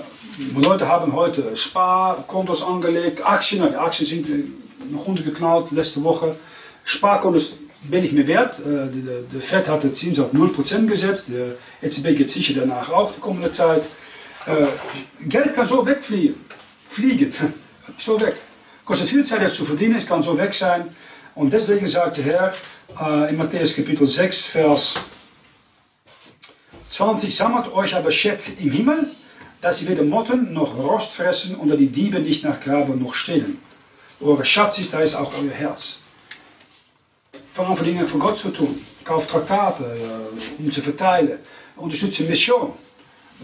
Leute haben heute Sparkontos angelegt, Aktien, die Aktien sind äh, noch runtergeknallt letzte Woche. Sparkontos bin ich mir wert. Äh, der, der Fed hat den Zins auf 0% gesetzt. Der EZB geht sicher danach auch die kommende Zeit. Äh, Geld kann so wegfliegen. Fliegen. so weg. Kostet viel Zeit, es zu verdienen. Es kann so weg sein. Und deswegen sagt der Herr äh, in Matthäus Kapitel 6, Vers 20: Sammelt euch aber Schätze im Himmel, dass sie weder Motten noch Rost fressen und die Diebe nicht nach Graben noch stehlen. Eure Schatz ist, da ist auch euer Herz. Fang an, Dinge für Gott zu tun. Kauf Traktate, um zu verteilen. Unterstütze Mission.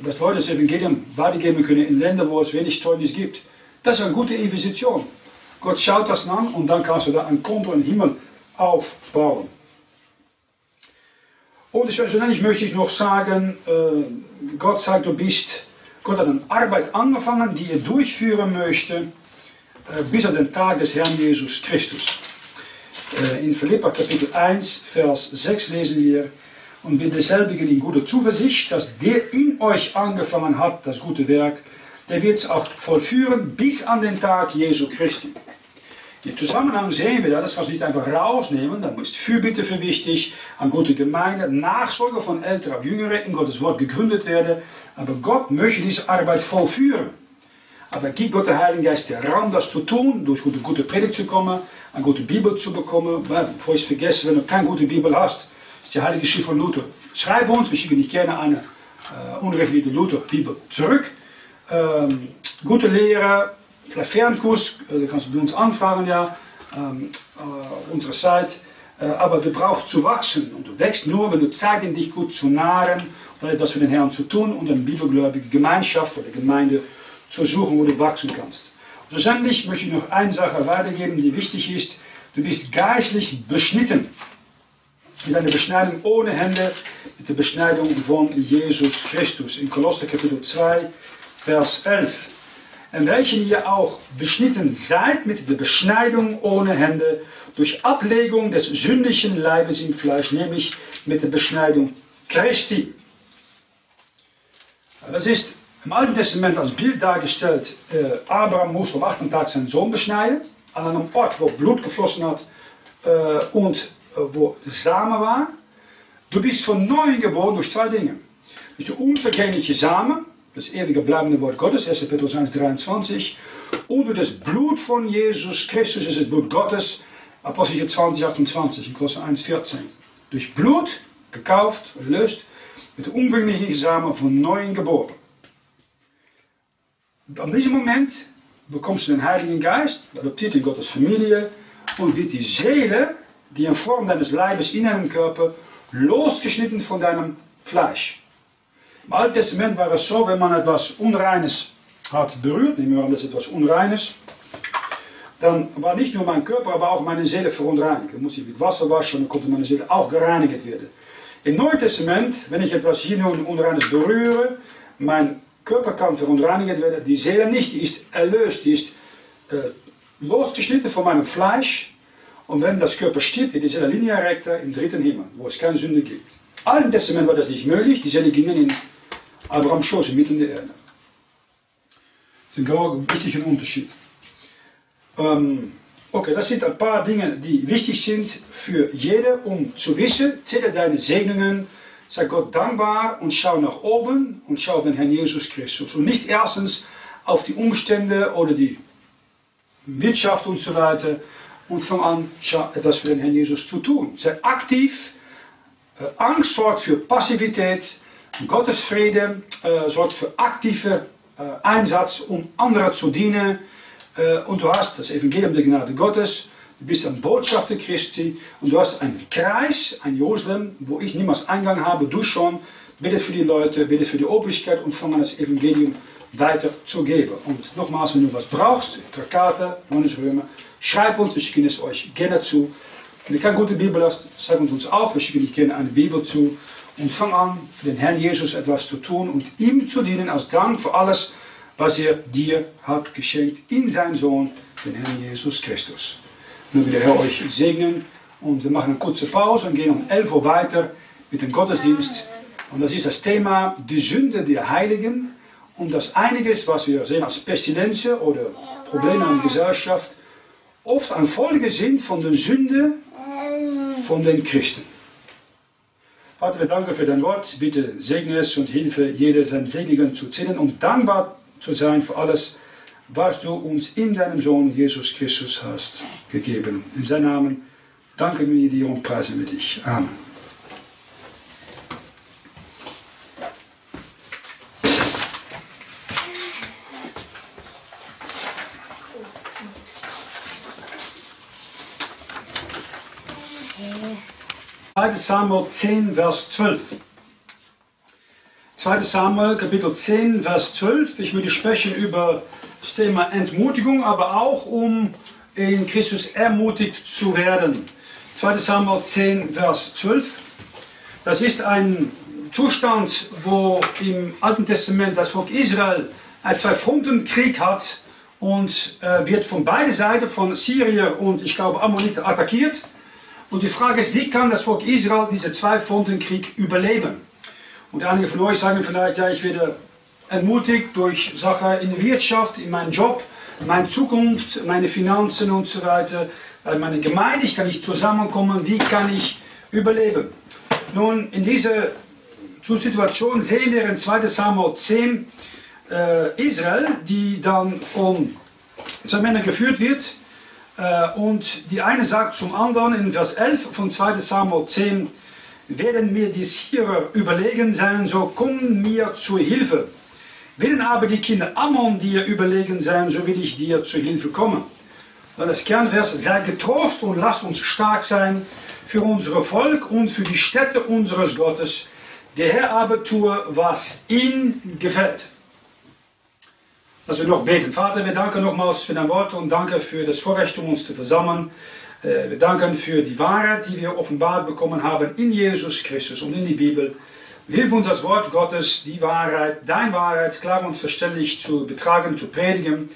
Dass Leute das Evangelium weitergeben können in Ländern, wo es wenig Zeugnis gibt. Das ist eine gute Investition. Gott schaut das an und dann kannst du da ein Konto im Himmel aufbauen. Und schlussendlich möchte ich noch sagen, äh, Gott sagt, du bist, Gott hat eine Arbeit angefangen, die er durchführen möchte, äh, bis an den Tag des Herrn Jesus Christus. Äh, in Philippa Kapitel 1, Vers 6 lesen wir, und wir derselbigen in guter Zuversicht, dass der in euch angefangen hat, das gute Werk, der wird es auch vollführen bis an den Tag Jesu Christi. Im Zusammenhang sehen wir das, kannst du nicht einfach rausnehmen, da ist Fürbitte für wichtig, eine gute Gemeinde, Nachsorge von Älteren auf Jüngere in Gottes Wort gegründet werden, aber Gott möchte diese Arbeit vollführen. Aber gibt Gott der Heilige Geist den Raum, das zu tun, durch gute, gute Predigt zu kommen, eine gute Bibel zu bekommen. Bevor ich es vergesse, wenn du keine gute Bibel hast, ist die Heilige Schrift von Luther. Schreib uns, wir schicken nicht gerne eine äh, unrevidierte Luther-Bibel zurück. Ähm, gute Lehre, vielleicht Fernkurs, äh, da kannst du uns anfragen, ja, ähm, äh, unsere Zeit. Äh, aber du brauchst zu wachsen und du wächst nur, wenn du Zeit in dich gut zu nahren, dann etwas für den Herrn zu tun und eine bibelgläubige Gemeinschaft oder Gemeinde zu suchen, wo du wachsen kannst. Schlussendlich möchte ich noch eine Sache weitergeben, die wichtig ist. Du bist geistlich beschnitten. Mit einer Beschneidung ohne Hände, mit der Beschneidung von Jesus Christus. In Kolosser Kapitel 2, Vers 11. En welchen ihr auch beschnitten seid mit der Beschneidung ohne Hände, durch Ablegung des sündlichen Leibes im Fleisch, nämlich mit der Beschneidung Christi. Das ist im Alten Testament als Bild dargestellt, äh, Abraham musste am achten Tag seinen Sohn beschneiden, an einem Ort, wo Blut geflossen hat äh, und äh, wo Samen war. Du bist von neuem geboren durch zwei Dinge. Dus de unvergängliche Samen, das ewige bleibende Wort Gottes, 1. Petrus 1, 23, und durch das Blut von Jesus Christus ist das Blut Gottes, Apostel 20, 28, in Kolosser 1, 14. Durch Blut, gekauft, erlöst, mit der unvergänglichen Samen von neuem geboren. An diesem Moment bekommst du den Heiligen Geist, adoptiert in Gottes Familie und wird die Seele, die in Form deines Leibes in deinem Körper, losgeschnitten von deinem Fleisch. Im Alten Testament war es so, wenn man etwas Unreines hat berührt, nehmen wir an, das ist etwas Unreines, dann war nicht nur mein Körper, aber auch meine Seele verunreinigt. Dann musste ich mit Wasser waschen, dann konnte meine Seele auch gereinigt werden. Im Neuen Testament, wenn ich etwas hier nun Unreines berühre, mein Körper kann verunreinigt werden, die Seele nicht, die ist erlöst, die ist äh, losgeschnitten von meinem Fleisch. Und wenn das Körper stirbt, wird die Seele linea recta im dritten Himmel, wo es keine Sünde gibt. Alten Testament war das nicht möglich, die Seele gingen in Abrahams Schoß, mitten in der Erde. Das ist ein wichtiger Unterschied. Ähm, okay, das sind ein paar Dinge, die wichtig sind für jeder, um zu wissen, zähle deine Segnungen, Sei Gott dankbar und schau nach oben und schau auf den Herrn Jesus Christus. Und nicht erstens auf die Umstände oder die Wirtschaft und so weiter. Und fang an, etwas für den Herrn Jesus zu tun. Sei aktiv. Äh, Angst sorgt für Passivität. Gottes Friede äh, sorgt für aktive äh, Einsatz, um anderen zu dienen. Äh, und du hast das Evangelium der Gnade Gottes. Du bist ein Botschafter Christi und du hast einen Kreis, ein Jerusalem, wo ich niemals Eingang habe, du schon. Bitte für die Leute, bitte für die Obrigkeit und fangen das Evangelium weiterzugeben. Und nochmals, wenn du was brauchst, Traktate, Römer, schreib uns, wir schicken es euch gerne zu. Wenn du keine gute Bibel hast, sag uns uns auch, wir schicken dich gerne eine Bibel zu. Und fang an, für den Herrn Jesus etwas zu tun und ihm zu dienen als Dank für alles, was er dir hat geschenkt in seinen Sohn, den Herrn Jesus Christus. Nun will der Herr euch segnen und wir machen eine kurze Pause und gehen um 11 Uhr weiter mit dem Gottesdienst. Und das ist das Thema die Sünde der Heiligen und das einiges, was wir sehen als Pestilenzen oder Probleme in der Gesellschaft, oft ein Folge sind von der Sünde von den Christen. Vater, wir danken für dein Wort. Bitte segne es und hilfe jeder sein Segen zu zählen und dankbar zu sein für alles, was du uns in deinem Sohn Jesus Christus hast gegeben. In seinem Namen danken wir dir und preisen wir dich. Amen. 2. Samuel 10, Vers 12. 2. Samuel, Kapitel 10, Vers 12. Ich möchte sprechen über das Thema Entmutigung, aber auch um in Christus ermutigt zu werden. 2. Samuel 10, Vers 12. Das ist ein Zustand, wo im Alten Testament das Volk Israel einen Zwei-Fronten-Krieg hat und äh, wird von beiden Seiten, von Syrier und ich glaube Ammoniten, attackiert. Und die Frage ist, wie kann das Volk Israel diesen Zwei-Fronten-Krieg überleben? Und einige von euch sagen vielleicht, ja, ich werde ermutigt durch Sachen in der Wirtschaft, in meinem Job, meine Zukunft, meine Finanzen und so weiter, meine Gemeinde, ich kann nicht zusammenkommen, wie kann ich überleben? Nun, in dieser Situation sehen wir in 2 Samuel 10 äh, Israel, die dann von zwei Männern geführt wird, äh, und die eine sagt zum anderen in Vers 11 von 2 Samuel 10, werden mir die Syrer überlegen sein, so kommen mir zur Hilfe. Willen aber die Kinder Ammon dir überlegen sein, so will ich dir zur Hilfe kommen. Das Kernvers, sei getrost und lass uns stark sein für unser Volk und für die Städte unseres Gottes. Der Herr aber tue, was ihm gefällt dass wir noch beten. Vater, wir danken nochmals für dein Wort und danke für das Vorrecht, um uns zu versammeln. Äh, wir danken für die Wahrheit, die wir offenbart bekommen haben in Jesus Christus und in die Bibel. Hilf uns das Wort Gottes, die Wahrheit, deine Wahrheit, klar und verständlich zu betragen, zu predigen.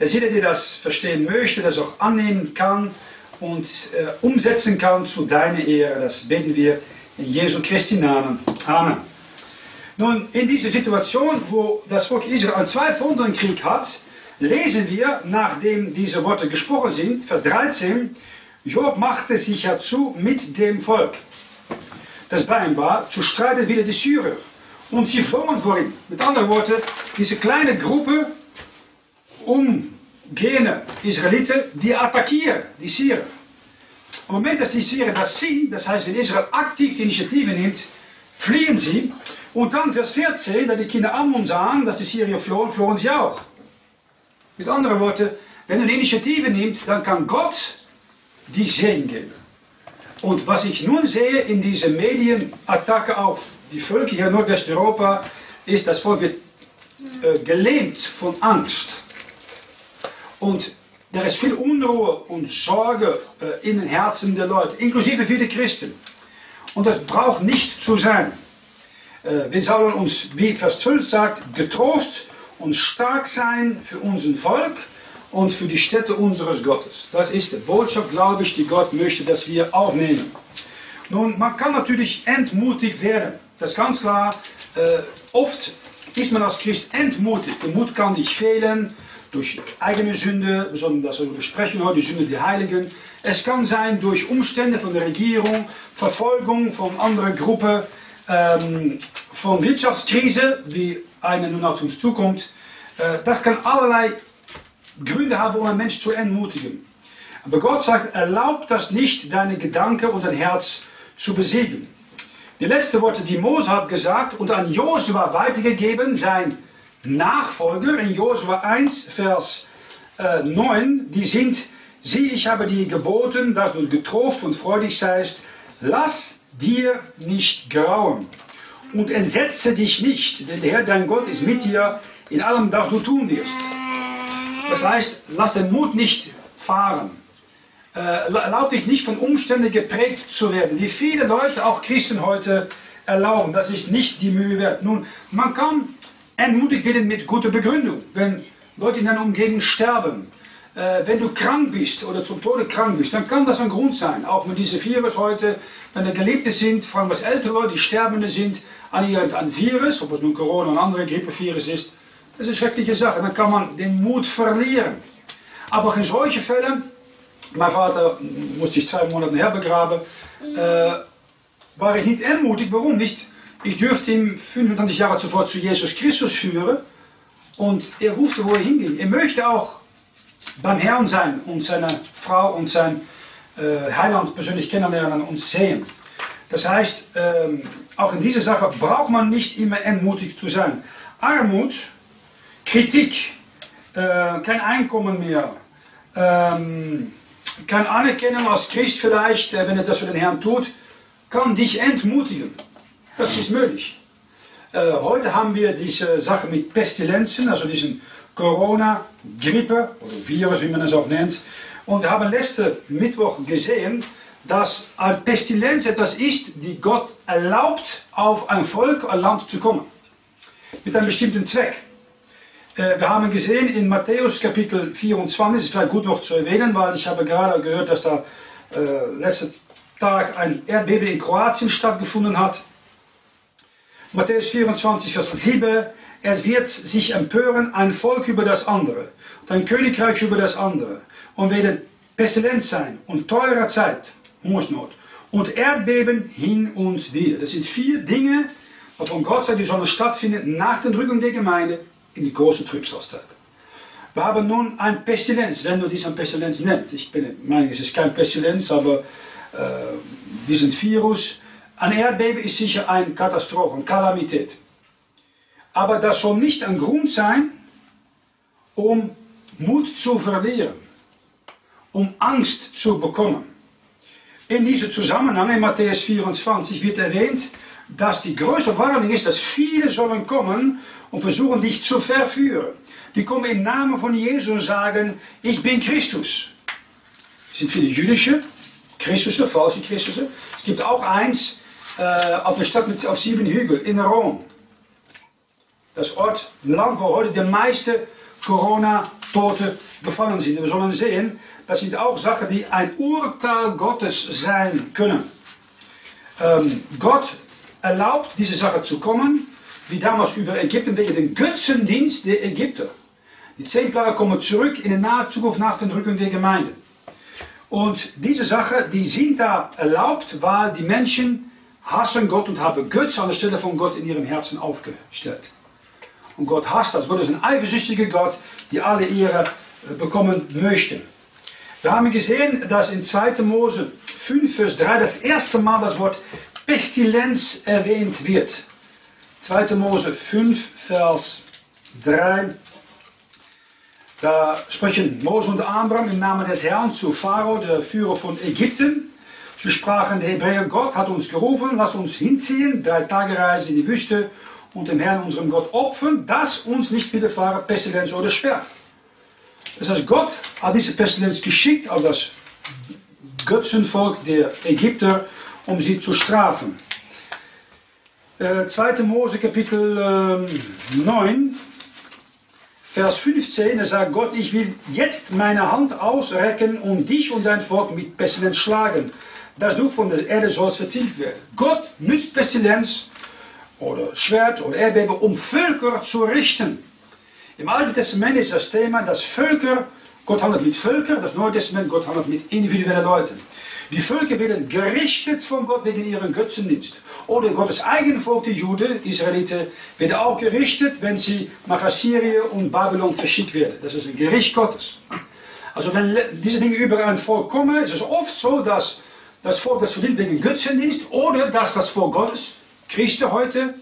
Dass jeder, der das verstehen möchte, das auch annehmen kann und äh, umsetzen kann zu deiner Ehre. Das beten wir in Jesu Christi Namen. Amen. Nun, in dieser Situation, wo das Volk Israel einen zweifelnden Krieg hat, lesen wir, nachdem diese Worte gesprochen sind, Vers 13, Job machte sich herzu mit dem Volk, das bei ihm war, zu streiten wieder die Syrer. Und sie flohen ihm. Mit anderen Worten, diese kleine Gruppe umgehende Israeliten, die attackieren die Syrer. Im Moment, dass die Syrer das sehen, das heißt, wenn Israel aktiv die Initiative nimmt, fliehen sie. Und dann Vers 14, da die Kinder Ammon sahen, dass die Syrier flohen, flohen sie auch. Mit anderen Worten, wenn du eine Initiative nimmst, dann kann Gott die Segen geben. Und was ich nun sehe in diese Medienattacke auf die Völker hier in Nordwesteuropa, ist, das Volk wird äh, gelähmt von Angst. Und er ist viel Unruhe und Sorge äh, in den Herzen der Leute, inklusive viele Christen. Und das braucht nicht zu sein. Äh, wir sollen uns, wie Vers 12 sagt, getrost und stark sein für unser Volk und für die Städte unseres Gottes. Das ist die Botschaft, glaube ich, die Gott möchte, dass wir aufnehmen. Nun, man kann natürlich entmutigt werden. Das ist ganz klar. Äh, oft ist man als Christ entmutigt. Der Mut kann dich fehlen durch eigene Sünde, wir sollen das besprechen heute, die Sünde der Heiligen. Es kann sein durch Umstände von der Regierung, Verfolgung von anderen Gruppen, ähm, von Wirtschaftskrise, wie eine nun auf uns zukommt. Äh, das kann allerlei Gründe haben, um einen Mensch zu entmutigen. Aber Gott sagt, erlaubt das nicht, deine Gedanken und dein Herz zu besiegen. Die letzten Worte, die Mose hat gesagt und an Josua weitergegeben, sein Nachfolger in Josua 1, Vers äh, 9, die sind sieh, ich habe dir geboten, dass du getrost und freudig seist. Lass dir nicht grauen und entsetze dich nicht, denn der Herr dein Gott ist mit dir in allem, das du tun wirst. Das heißt, lass den Mut nicht fahren. Äh, erlaub dich nicht von Umständen geprägt zu werden, wie viele Leute, auch Christen heute, erlauben. Das ist nicht die Mühe wert. Nun, man kann entmutigt werden mit guter Begründung. Wenn Leute in deiner Umgebung sterben, äh, wenn du krank bist oder zum Tode krank bist, dann kann das ein Grund sein. Auch mit diesen Virus heute, wenn er Geliebte sind, vor allem was ältere Leute, die Sterbende sind, an ihren Virus, ob es nun Corona oder andere Grippevirus ist, das ist eine schreckliche Sache. Dann kann man den Mut verlieren. Aber in solchen Fällen, mein Vater musste ich zwei Monate herbegraben, äh, war ich nicht entmutigt. Warum nicht? Ich dürfte ihn 25 Jahre zuvor zu Jesus Christus führen und er wusste, wo er hinging. Er möchte auch beim Herrn sein und seine Frau und sein äh, Heiland persönlich kennenlernen und sehen. Das heißt, ähm, auch in dieser Sache braucht man nicht immer entmutigt zu sein. Armut, Kritik, äh, kein Einkommen mehr, ähm, kein Anerkennen als Christ vielleicht, äh, wenn er das für den Herrn tut, kann dich entmutigen. Das ist möglich. Äh, heute haben wir diese Sache mit Pestilenzen, also diesen Corona, Grippe oder Virus, wie man es auch nennt. Und wir haben letzte Mittwoch gesehen, dass ein Pestilenz etwas ist, die Gott erlaubt, auf ein Volk, ein Land zu kommen. Mit einem bestimmten Zweck. Äh, wir haben gesehen in Matthäus Kapitel 24, ist vielleicht gut noch zu erwähnen, weil ich habe gerade gehört, dass da äh, letzten Tag ein Erdbeben in Kroatien stattgefunden hat. Matthäus 24, Vers 7, es wird sich empören ein Volk über das andere und ein Königreich über das andere und werden Pestilenz sein und teurer Zeit, Hungersnot und Erdbeben hin und wieder. Das sind vier Dinge, die von Gott sei, die sollen stattfinden nach der Drückung der Gemeinde in die große Trübsalzeit. Wir haben nun ein Pestilenz, wenn du dies ein Pestilenz nennt. Ich bin meine, es ist kein Pestilenz, aber äh, diesen Virus. Ein Erdbeben ist sicher eine Katastrophe, eine Kalamität. Aber das soll nicht ein Grund sein, um Mut zu verlieren, um Angst zu bekommen. In diesem Zusammenhang in Matthäus 24 wird erwähnt, dass die größte Warnung ist, dass viele sollen kommen und versuchen, dich zu verführen. Die kommen im Namen von Jesus und sagen, ich bin Christus. Es sind viele jüdische Christusse, falsche Christusse. Es gibt auch eins äh, auf der Stadt mit, auf sieben Hügeln in Rom das Ort, Land, wo heute die meisten Corona-Tote gefallen sind. Wir sollen sehen, das sind auch Sachen, die ein Urteil Gottes sein können. Ähm, Gott erlaubt, diese Sache zu kommen, wie damals über Ägypten wegen den Götzendienst der Ägypter. Die zehn Plagen kommen zurück in der nahen Zukunft nach den Drückung der Gemeinde. Und diese Sachen, die sind da erlaubt, weil die Menschen hassen Gott und haben Götze an der Stelle von Gott in ihrem Herzen aufgestellt. Und Gott hasst das. Gott ist ein eifersüchtiger Gott, die alle Ehre bekommen möchten. Wir haben gesehen, dass in 2. Mose 5, Vers 3 das erste Mal das Wort Pestilenz erwähnt wird. 2. Mose 5, Vers 3. Da sprechen Mose und Abraham im Namen des Herrn zu Pharao, der Führer von Ägypten. Sie sprachen, der Hebräer Gott hat uns gerufen, lass uns hinziehen, drei Tage Reise in die Wüste und dem Herrn, unserem Gott, opfern, dass uns nicht widerfahre Pestilenz oder Schwert. Das heißt, Gott hat diese Pestilenz geschickt auf das Götzenvolk der Ägypter, um sie zu strafen. Äh, 2. Mose Kapitel äh, 9, Vers 15, da sagt Gott, ich will jetzt meine Hand ausrecken und dich und dein Volk mit Pestilenz schlagen, dass du von der Erde sollst vertilgt werden. Gott nützt Pestilenz, oder Schwert oder Erdbeben, um Völker zu richten. Im Alten Testament ist das Thema, dass Völker, Gott handelt mit Völkern, das Neue Testament, Gott handelt mit individuellen Leuten. Die Völker werden gerichtet von Gott wegen ihren Götzendienst. Oder Gottes eigen Volk, die Juden, Israeliten, werden auch gerichtet, wenn sie nach Assyrien und Babylon verschickt werden. Das ist ein Gericht Gottes. Also wenn diese Dinge über ein Volk kommen, ist es oft so, dass das Volk das verdient wegen Götzendienst oder dass das Volk Gottes Christen heute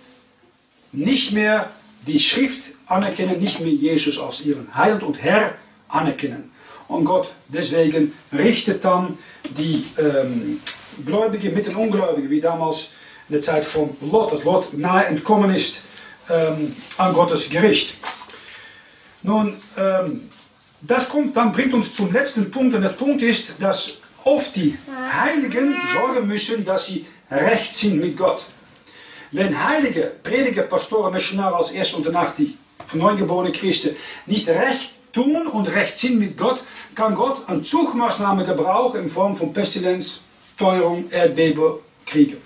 nicht mehr die Schrift anerkennen, nicht mehr Jesus als ihren Heiland und Herr anerkennen. Und Gott deswegen richtet dann die ähm, Gläubigen mit den Ungläubigen, wie damals in der Zeit von Lot, als Lot nahe entkommen ist ähm, an Gottes Gericht. Nun, ähm, das kommt, dann bringt uns zum letzten Punkt. Und der Punkt ist, dass oft die Heiligen sorgen müssen, dass sie recht sind mit Gott. Wenn Heilige, Prediger, Pastoren, Missionare als erste und danach die von neugeborenen Christen nicht recht tun und recht sind mit Gott, kann Gott eine Zugmaßnahme gebrauchen in Form von Pestilenz, Teuerung, Erdbeben, Kriege.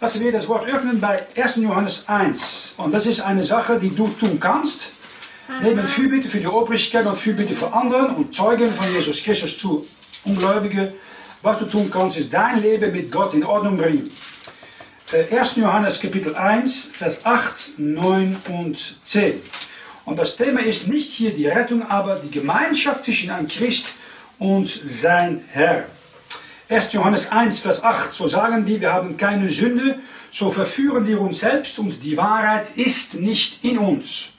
Lassen wir das Wort öffnen bei 1. Johannes 1. Und das ist eine Sache, die du tun kannst. Neben Fürbitte für die Obrigkeit und Fürbitte für anderen und Zeugen von Jesus Christus zu Ungläubige. Was du tun kannst, ist dein Leben mit Gott in Ordnung bringen. 1. Äh, Johannes Kapitel 1, Vers 8, 9 und 10. Und das Thema ist nicht hier die Rettung, aber die Gemeinschaft zwischen einem Christ und sein Herr. 1. Johannes 1, Vers 8, so sagen wir, wir haben keine Sünde, so verführen wir uns selbst und die Wahrheit ist nicht in uns.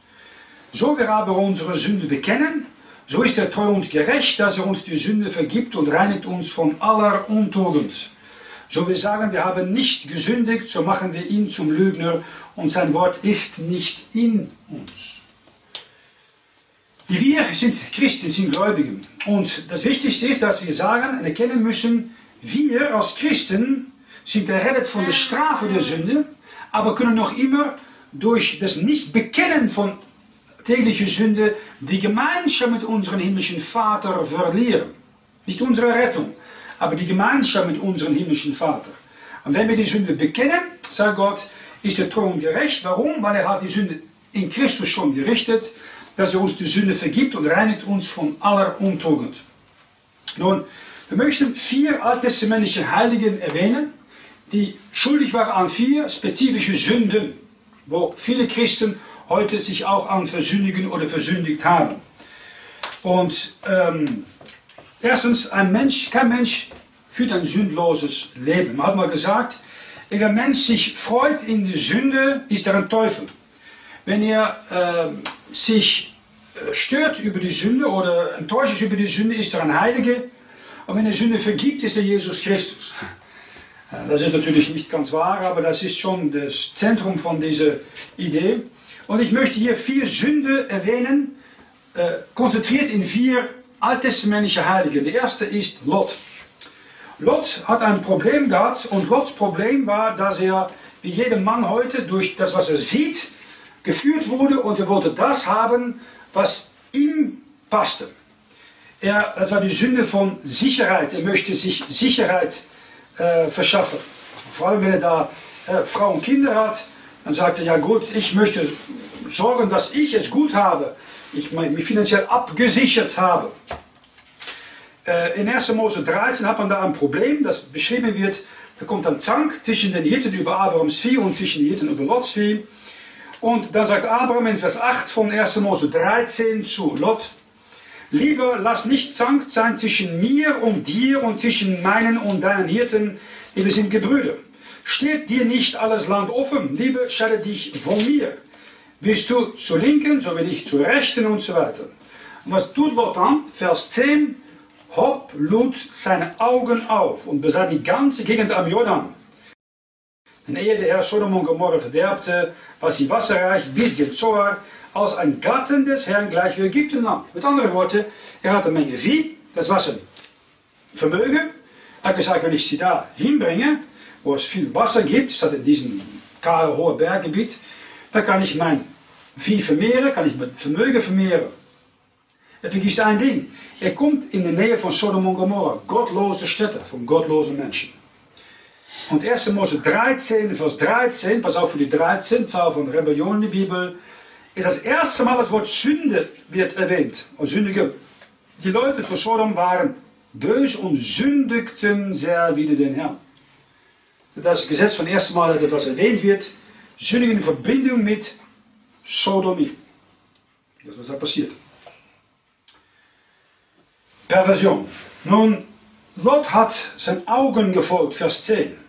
So wir aber unsere Sünde bekennen, so ist er treu und gerecht, dass er uns die Sünde vergibt und reinigt uns von aller Untugend. So wir sagen, wir haben nicht gesündigt, so machen wir ihn zum Lügner und sein Wort ist nicht in uns. Wir sind Christen, sind Gläubige. Und das Wichtigste ist, dass wir sagen und erkennen müssen, wir als Christen sind errettet von der Strafe der Sünde, aber können noch immer durch das Nicht-Bekennen von täglicher Sünde die Gemeinschaft mit unserem himmlischen Vater verlieren. Nicht unsere Rettung, aber die Gemeinschaft mit unserem himmlischen Vater. Und wenn wir die Sünde bekennen, sagt Gott, ist der Thron gerecht. Warum? Weil er hat die Sünde in Christus schon gerichtet, dass er uns die Sünde vergibt und reinigt uns von aller Untugend. Nun, wir möchten vier alttestamentliche Heiligen erwähnen, die schuldig waren an vier spezifische Sünden, wo viele Christen heute sich auch an versündigen oder versündigt haben. Und ähm, erstens, ein Mensch, kein Mensch führt ein sündloses Leben. Man hat mal gesagt, wenn ein Mensch sich freut in die Sünde, ist er ein Teufel. Wenn er äh, sich äh, stört über die Sünde oder enttäuscht ist über die Sünde, ist er ein Heilige. Und wenn er Sünde vergibt, ist er Jesus Christus. Das ist natürlich nicht ganz wahr, aber das ist schon das Zentrum von dieser Idee. Und ich möchte hier vier Sünde erwähnen, äh, konzentriert in vier alttestamentliche Heilige. Der erste ist Lot. Lot hat ein Problem gehabt und Lots Problem war, dass er, wie jeder Mann heute, durch das, was er sieht, geführt wurde und er wollte das haben, was ihm passte. Er, das war die Sünde von Sicherheit. Er möchte sich Sicherheit äh, verschaffen. Vor allem, wenn er da äh, Frau und Kinder hat, dann sagt er, ja gut, ich möchte sorgen, dass ich es gut habe. Ich mich finanziell abgesichert habe. Äh, in 1. Mose 13 hat man da ein Problem, das beschrieben wird. Da kommt ein Zank zwischen den Hirten über Abrahams Vieh und zwischen den Hirten über Lots Vieh. Und da sagt Abraham in Vers 8 von 1. Mose 13 zu Lot, Lieber lass nicht Zank sein zwischen mir und dir und zwischen meinen und deinen Hirten, wir sind Gebrüder. Steht dir nicht alles Land offen, lieber scheide dich von mir. Bist du zur Linken, so will ich zur Rechten und so weiter. Und was tut Lot dann? Vers 10. Hopp lud seine Augen auf und besah die ganze Gegend am Jordan. Denn ehe der Herr Sodom und Gomorra verderbte, war sie wasserreich bis Gezor, als ein Garten des Herrn gleich wie Ägyptenland. Mit anderen Worten, er hat eine Menge Vieh, das was ein Vermögen. Er hat gesagt, wenn ich sie da hinbringe, wo es viel Wasser gibt, statt in diesem kahlen, hohen Berggebiet, dann kann ich mein Vieh vermehren, kann ich mein Vermögen vermehren. Er vergisst ein Ding. Er kommt in de Nähe von Sodom und Gomorra, gottlose Städte von gottlosen Menschen. Und 1. Mose 13, Vers 13, pass auf für die 13, Zahl von Rebellion in der Bibel, ist das erste Mal das Wort Sünde wird erwähnt. Und Sündige, die Leute zu Sodom waren böse und sündigten sehr wider den Herrn. Das Gesetz von ersten Mal, dass das erwähnt wird. Sündigen in Verbindung mit Sodomie. Das ist was da passiert. Perversion. Nun, Lot hat zijn Augen gefolgt, Vers 10.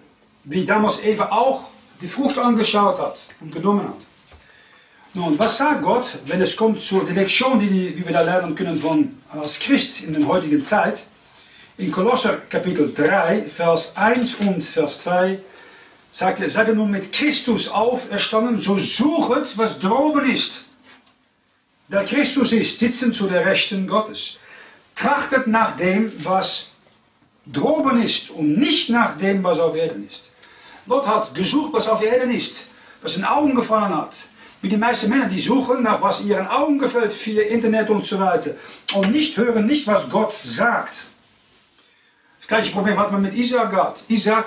Wie damals Eva auch die Frucht angeschaut hat und genommen hat. Nun, was sagt Gott, wenn es kommt zur Lektion, die, die wir da lernen können von, als Christ in der heutigen Zeit? In Kolosser Kapitel 3, Vers 1 und Vers 2 sagt er, seid ihr nun mit Christus auferstanden, so suchet, was droben ist. Der Christus ist, sitzen zu der Rechten Gottes. Trachtet nach dem, was droben ist und nicht nach dem, was auf Erden ist. Gott hat gesucht, was auf Erden ist, was in Augen gefallen hat. Wie die meisten Männer, die suchen nach was ihren Augen gefällt, via Internet und so weiter. Und nicht hören nicht, was Gott sagt. Das gleiche Problem hat man mit Isaac gehabt. Isaac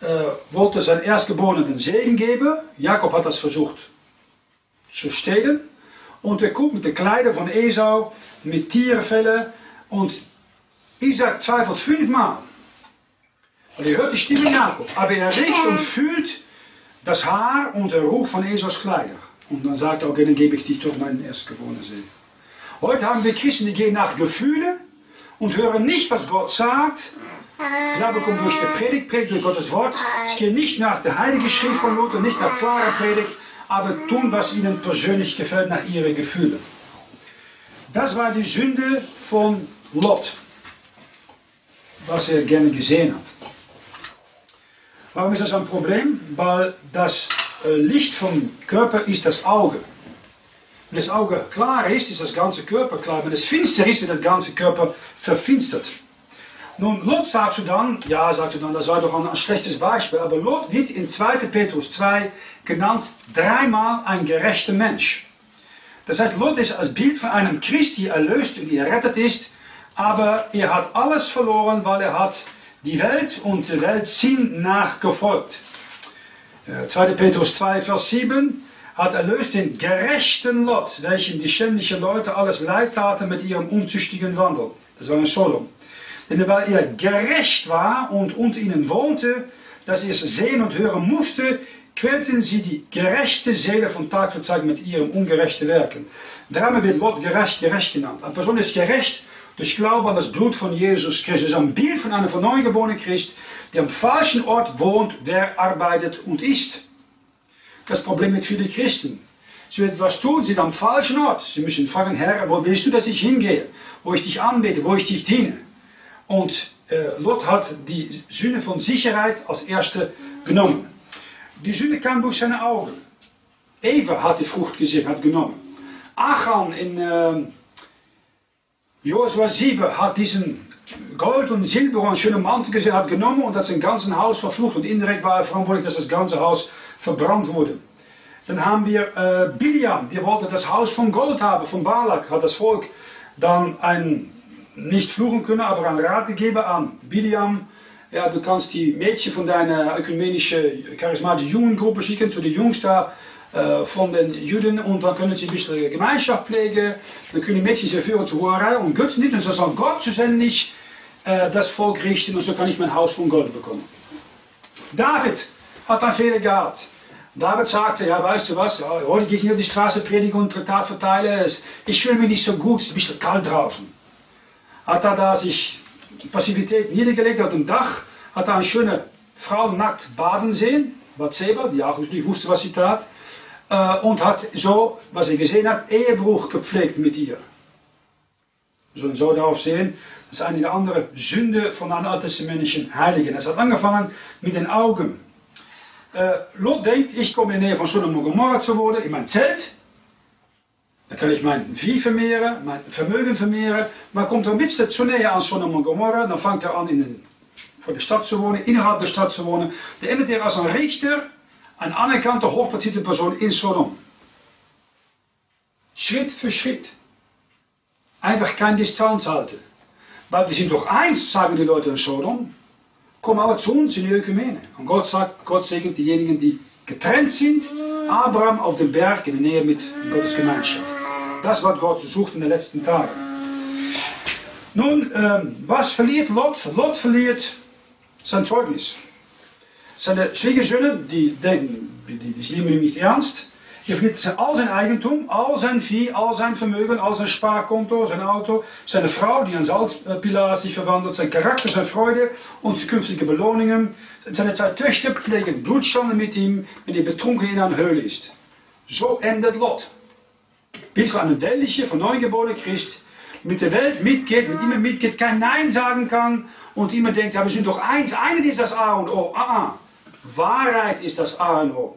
äh, wollte sein Erstgeborenen Segen geben. Jakob hat das versucht zu stehlen. Und er kommt mit den Kleidern von Esau, mit Tierenfellen. Und Isaac zweifelt fünfmal. Und er hört die Stimme Jakob. Aber er riecht und fühlt das Haar und der Ruch von Esaus Kleider. Und dann sagt er, okay, dann gebe ich dich doch meinen Erstgeborenen Segen. Heute haben wir Christen, die gehen nach Gefühlen und hören nicht, was Gott sagt. Glaube kommt durch die Predigt, Predigt durch Gottes Wort. Sie gehen nicht nach der Heiligen Schrift von Luther, nicht nach klare Predigt, aber tun, was ihnen persönlich gefällt, nach ihren Gefühlen. Das war die Sünde von Lot, was er gerne gesehen hat. Warum ist das ein Problem? Weil das äh, Licht vom Körper ist das Auge. Wenn das Auge klar ist, ist das ganze Körper klar. Wenn es finster ist, wird das ganze Körper verfinstert. Nun, Lot sagt dann, ja, sagt er dann, das war doch ein, ein schlechtes Beispiel, aber Lot wird in 2. Petrus 2 genannt dreimal ein gerechter Mensch. Das heißt, Lot ist als Bild von einem Christ, der erlöst und die errettet ist, aber er hat alles verloren, weil er hat die Welt und der Welt Sinn nachgefolgt. 2. Petrus 2, Vers 7 hat erlöst den gerechten Lot, welchem die schändlichen Leute alles leid taten mit ihrem unzüchtigen Wandel. Das war ein Sodom. Denn weil er gerecht war und unter ihnen wohnte, dass er es sehen und hören musste, quälten sie die gerechte Seele von Tag zu Tag mit ihren ungerechten Werken. Darum wird Lot gerecht, gerecht genannt. Eine Person ist gerecht durch Glaube an das Blut von Jesus Christus. Ein Bild von einem von neuem geborenen Christ, der am falschen Ort wohnt, der arbeitet und ist. Das Problem mit vielen Christen. Sie werden was tun, sie sind am falschen Ort. Sie müssen fragen, Herr, wo willst du, dass ich hingehe? Wo ich dich anbete, wo ich dich diene? Und äh, Lot hat die Sünde von Sicherheit als erste genommen. Die Sünde kam durch seine Augen. Eva hat die Frucht gesehen, hat genommen. Achan in äh, Josua 7 hat diesen Gold und Silber und schönen Mantel gesehen, hat genommen und hat sein ganzes Haus verflucht. Und indirekt war er verantwortlich, dass das ganze Haus verbrannt wurde. Dann haben wir äh, Biliam, der wollte das Haus von Gold haben, von Balak, hat das Volk dann ein, nicht fluchen können, aber einen Rat gegeben an Biliam. Ja, du kannst die Mädchen von deiner ökumenischen, charismatischen Jungengruppe schicken, zu den Jungs da von den Juden und dann können sie ein bisschen Gemeinschaft pflegen. Dann können die Mädchen sie führen zur Hoherei und Götzen nicht. Und so soll Gott schlussendlich äh, das Volk richten und so kann ich mein Haus von Gold bekommen. David hat einen Fehler gehabt. David sagte, ja weißt du was, heute gehe ich nicht auf die Straße predigen und Traktat verteilen. Ich fühle mich nicht so gut, es ist ein bisschen kalt draußen. Hat er da sich Passivität niedergelegt auf dem Dach, hat er eine schöne Frau nackt baden sehen, Bathseba, die auch nicht wusste, was sie tat, äh, und hat so, was er gesehen hat, Ehebruch gepflegt mit ihr. Wir sollen so darauf sehen, das eine andere Sünde von einem alttestamentlichen Heiligen. Es hat angefangen mit den Augen. Äh, Lot denkt, ich komme in der Nähe von Sodom und Gomorra zu wohnen, in mein Zelt. Da kann ich mein Vieh vermehren, mein Vermögen vermehren. Maar kommt er ein bisschen zu näher an Sodom und Gomorra, dann fängt er an, in den, vor der Stadt zu wohnen, innerhalb der Stadt zu wohnen. Der endet er als ein Richter, ein anerkannter, hochplatzierte Person in Sodom. Schritt für Schritt. Einfach keine Distanz halten. Weil wir sind doch eins, sagen die Leute in Sodom. Komm aber zu uns in die Ökumene. Und Gott sagt, Gott segnet diejenigen, die getrennt sind. Abraham auf dem Berg in der Nähe mit Gottes Gemeinschaft. Das, was Gott sucht in den letzten Tagen. Nun, ähm, was verliert Lot? Lot verliert sein Zeugnis. Seine Schwiegersöhne, die, denken, die, die, nehmen ihn nicht ernst. Je verliert al zijn Eigentum, al zijn Vieh, al zijn Vermögen, al zijn Sparkonto, sein Auto, seine Frau, die ein Salzpilar sich verwandelt, sein Charakter, seine Freude und zukünftige Belohnungen. Seine zwei Töchter pflegen Blutschande mit ihm, wenn er betrunken in einer Höhle ist. So endet Lot. Bis für eine weltliche, von neugeborene Christ mit der Welt mitgeht, mit ihm mitgeht, kein Nein sagen kann und immer denkt, ja, wir sind doch eins, eine ist das A und O. Ah, ah. Wahrheit ist das A und O.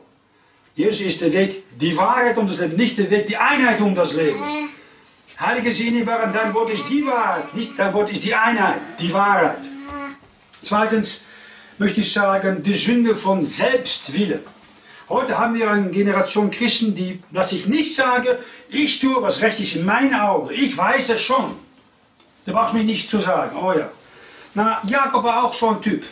Jesus ist der Weg, die Wahrheit um das Leben, nicht der Weg, die Einheit um das Leben. Heilige Sinne waren, dein Wort ist die Wahrheit, nicht dein Wort ist die Einheit, die Wahrheit. Zweitens möchte ich sagen, die Sünde von Selbstwille. Heute haben wir eine Generation Christen, die, dass ich nicht sage, ich tue, was recht ist in meinen Augen. Ich weiß es schon. Du brauchst mir nicht zu sagen. Oh ja. Na, Jakob war auch so ein Typ.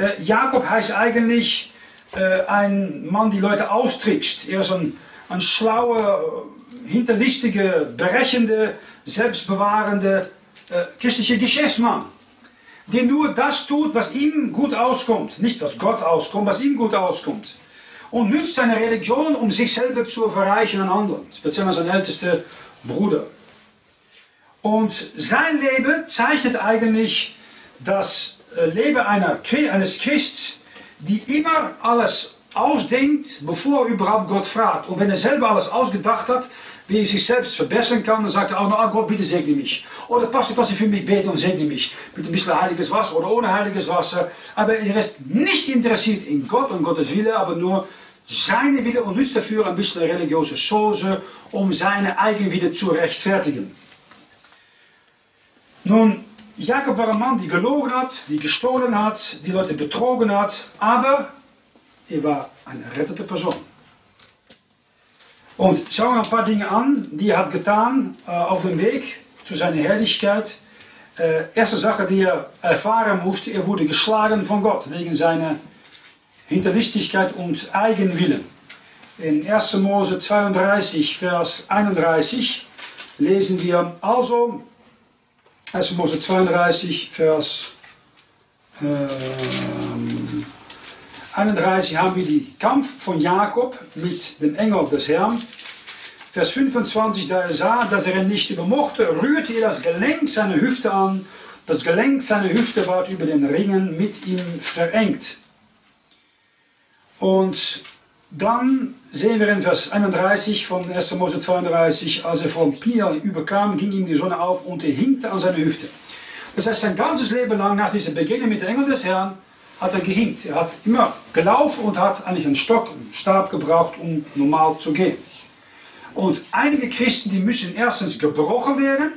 Äh, Jakob heißt eigentlich äh, ein Mann, die Leute austrickst. Er ist ein, ein schlauer, hinterlistige, berechende, selbstbewahrende äh, christliche Geschäftsmann. Der nur das tut, was ihm gut auskommt. Nicht was Gott auskommt, was ihm gut auskommt. Und nützt seine Religion, um sich selber zu verreichen an anderen. An sein ältester Bruder. Und sein Leben zeichnet eigentlich das Leben einer, eines Christs, die immer alles ausdenkt, bevor er überhaupt Gott fragt. Und wenn er selber alles ausgedacht hat, wie er sich selbst verbessern kann, dann sagt er auch, oh, Gott, bitte segne mich. Oder Pastor, kannst du für mich beten und segne mich mit ein bisschen heiliges Wasser oder ohne heiliges Wasser. Aber er ist nicht interessiert in Gott und Gottes Wille, aber nur seine Wille und nutzt dafür ein bisschen religiöse Soße, um seine eigene Wille zu rechtfertigen. Nun, Jakob war ein Mann, die gelogen hat, die gestohlen hat, die Leute betrogen hat, aber er war eine rettete Person. Und schau ein paar Dinge an, die er hat getan äh, auf dem Weg zu seiner Herrlichkeit. Äh, erste Sache, die er erfahren musste, er wurde geschlagen von Gott wegen seiner Hinterlistigkeit und Eigenwillen. In 1. Mose 32, Vers 31 lesen wir also 1. Mose 32, Vers ähm, 31 haben wir die Kampf von Jakob mit dem Engel des Herrn. Vers 25, da er sah, dass er ihn nicht übermochte, rührte er das Gelenk seiner Hüfte an. Das Gelenk seiner Hüfte war über den Ringen mit ihm verengt. Und dann sehen wir in Vers 31 von 1. Mose 32, als er vom Pniel überkam, ging ihm die Sonne auf und er hinkte an seine Hüfte. Das heißt, sein ganzes Leben lang nach diesem Begegnung mit den Engel des Herrn hat er gehinkt. Er hat immer gelaufen und hat eigentlich einen Stock, einen Stab gebraucht, um normal zu gehen. Und einige Christen, die müssen erstens gebrochen werden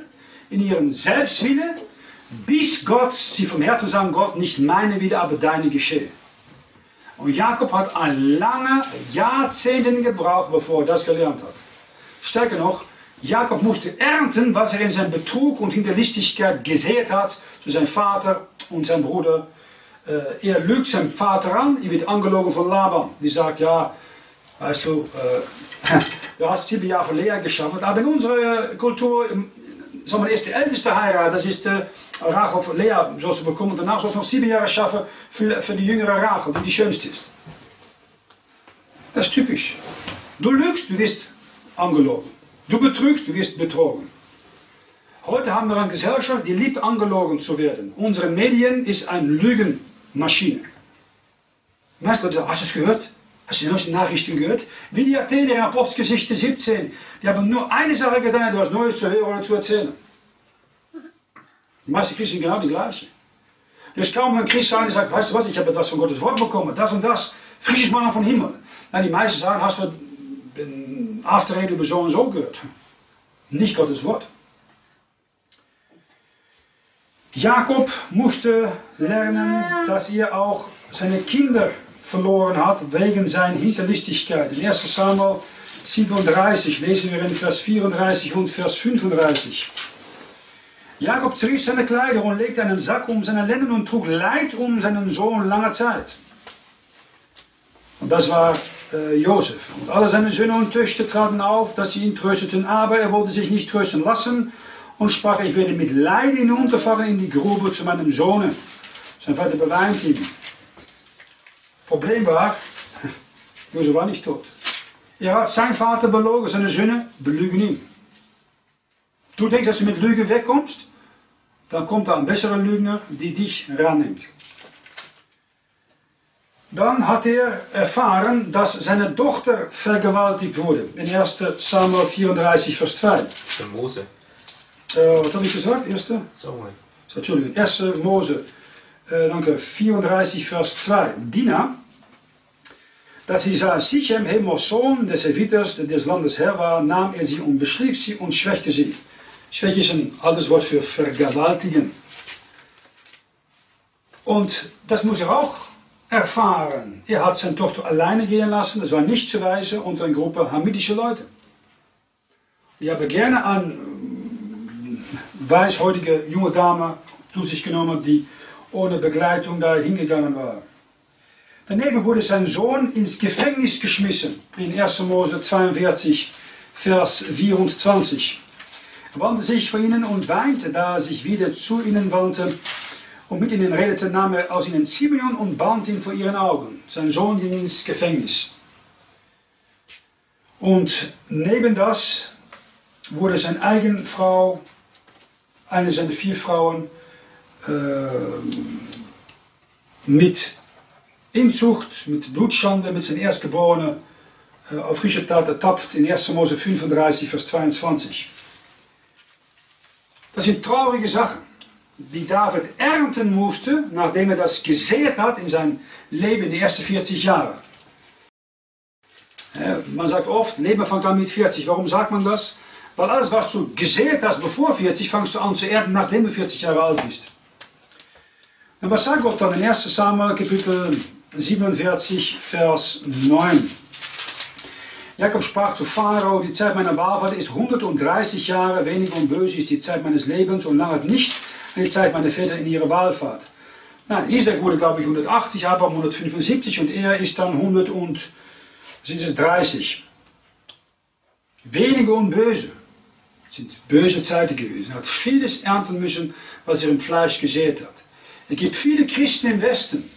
in ihren Selbstwille, bis Gott, sie vom Herzen sagen, Gott, nicht meine Wille, aber deine geschehe. Und Jakob hat ein lange Jahrzehnten gebraucht, bevor er das gelernt hat. Stärker noch, Jakob musste ernten, was er in seinem Betrug und Hinterlistigkeit gesät hat zu seinem Vater und seinem Bruder. Äh, er lügt seinen Vater an, er wird angelogen von Laban. Die sagt, ja, weißt du, äh, du hast sieben Jahre für Lea geschafft, aber in unserer Kultur, sagen wir, ist die älteste Heirat, das ist äh, Rachel Lea, zoals ze bekommen. Daarna zoals nog sieben Jahre schaffen für, für die jüngere Rachel, die die schönste ist. Das ist typisch. Du lügst, du wirst angelogen. Du betrügst, du wirst betrogen. Heute haben wir eine Gesellschaft, die liebt angelogen zu werden. Unsere Medien ist eine Lügenmaschine. Sagen, hast du es gehört? Hast du neuesten Nachrichten gehört? Wie die Athener in Apostelgeschichte 17, die haben nur eine Sache getan, etwas Neues zu hören oder zu erzählen. Die meisten Christen genau die gleiche. Dus kaum ein Christ sagen, sagt, weißt du was, ich habe etwas von Gottes Wort bekommen, das und das, frisches Mann vom Himmel. Na, die meisten sagen, hast du den Afterrede über so und so gehört? Nicht Gottes Wort. Jakob musste lernen, dass er auch seine Kinder verloren hat wegen seiner Hinterlistigkeit. In 1 Samuel 37 lesen wir in Vers 34 und Vers 35. Jakob zerriss seine Kleider und legte einen Sack um seine Lenden und trug Leid um seinen Sohn lange Zeit. Und das war äh, Josef. Und alle seine Söhne und Töchter traten auf, dass sie ihn trösteten, aber er wollte sich nicht trösten lassen und sprach, ich werde mit Leid hinunterfahren in die Grube zu meinem Sohne. Sein Vater beweint ihn. Problem war, Josef war nicht tot. Er hat sein Vater belogen, seine Söhne belügen ihn. Du denkst, dass du mit Lüge wegkommst, dann kommt da ein besserer Lügner, die dich rannimmt. Dann hat er erfahren, dass seine Tochter vergewaltigt wurde. In 1. Samuel 34, Vers 2. Der Mose. Äh, was habe ich gesagt? 1. Samuel. So, Entschuldigung, 1. Mose, äh, danke, 34, Vers 2. Dina, dass sie sah Sichem, Hemos Sohn des Evitas, der des Landes Herr war, nahm er sie und beschlief sie und schwächte sie. Schwäche ist ein altes Wort für vergewaltigen. Und das muss er auch erfahren. Er hat seine Tochter alleine gehen lassen, das war nicht zu weise unter einer Gruppe hamidische Leute. Ich habe gerne an äh, weißhäutige junge Dame zu sich genommen, die ohne Begleitung da hingegangen war. Daneben wurde sein Sohn ins Gefängnis geschmissen, in 1. Mose 42, Vers 24. Er wandte sich vor ihnen und weinte, da er sich wieder zu ihnen wandte und mit ihnen redete, nahm er aus ihnen Simeon und band ihn vor ihren Augen. Sein Sohn ging ins Gefängnis. Und neben das wurde seine eigene Frau, eine seiner vier Frauen, mit Inzucht, mit Blutschande, mit seinem Erstgeborenen äh, auf frische Tat ertappt in 1. Mose 35, Vers 22. Das sind traurige Sachen, die David ernten musste, nachdem er das gesät hat in sein Leben in den ersten 40 Jahren. Ja, man sagt oft, Leben fängt an mit 40. Warum sagt man das? Weil alles, was du gesät hast bevor 40, fangst du an zu ernten, nachdem du 40 Jahre alt bist. Und was sagt Gott dann in 1 Samuel Kapitel 47, Vers 9? Jakob sprach zu Pharao, die Zeit meiner Wahlfahrt ist 130 Jahre, wenig und böse ist die Zeit meines Lebens und lange nicht die Zeit meiner Väter in ihre Wahlfahrt. Nein, Isaac wurde, glaube ich, 180, Abraham 175 und er ist dann 100 und sind es 30. Wenige und böse sind böse Zeiten gewesen. Er hat vieles ernten müssen, was er im Fleisch gesät hat. Es gibt viele Christen im Westen,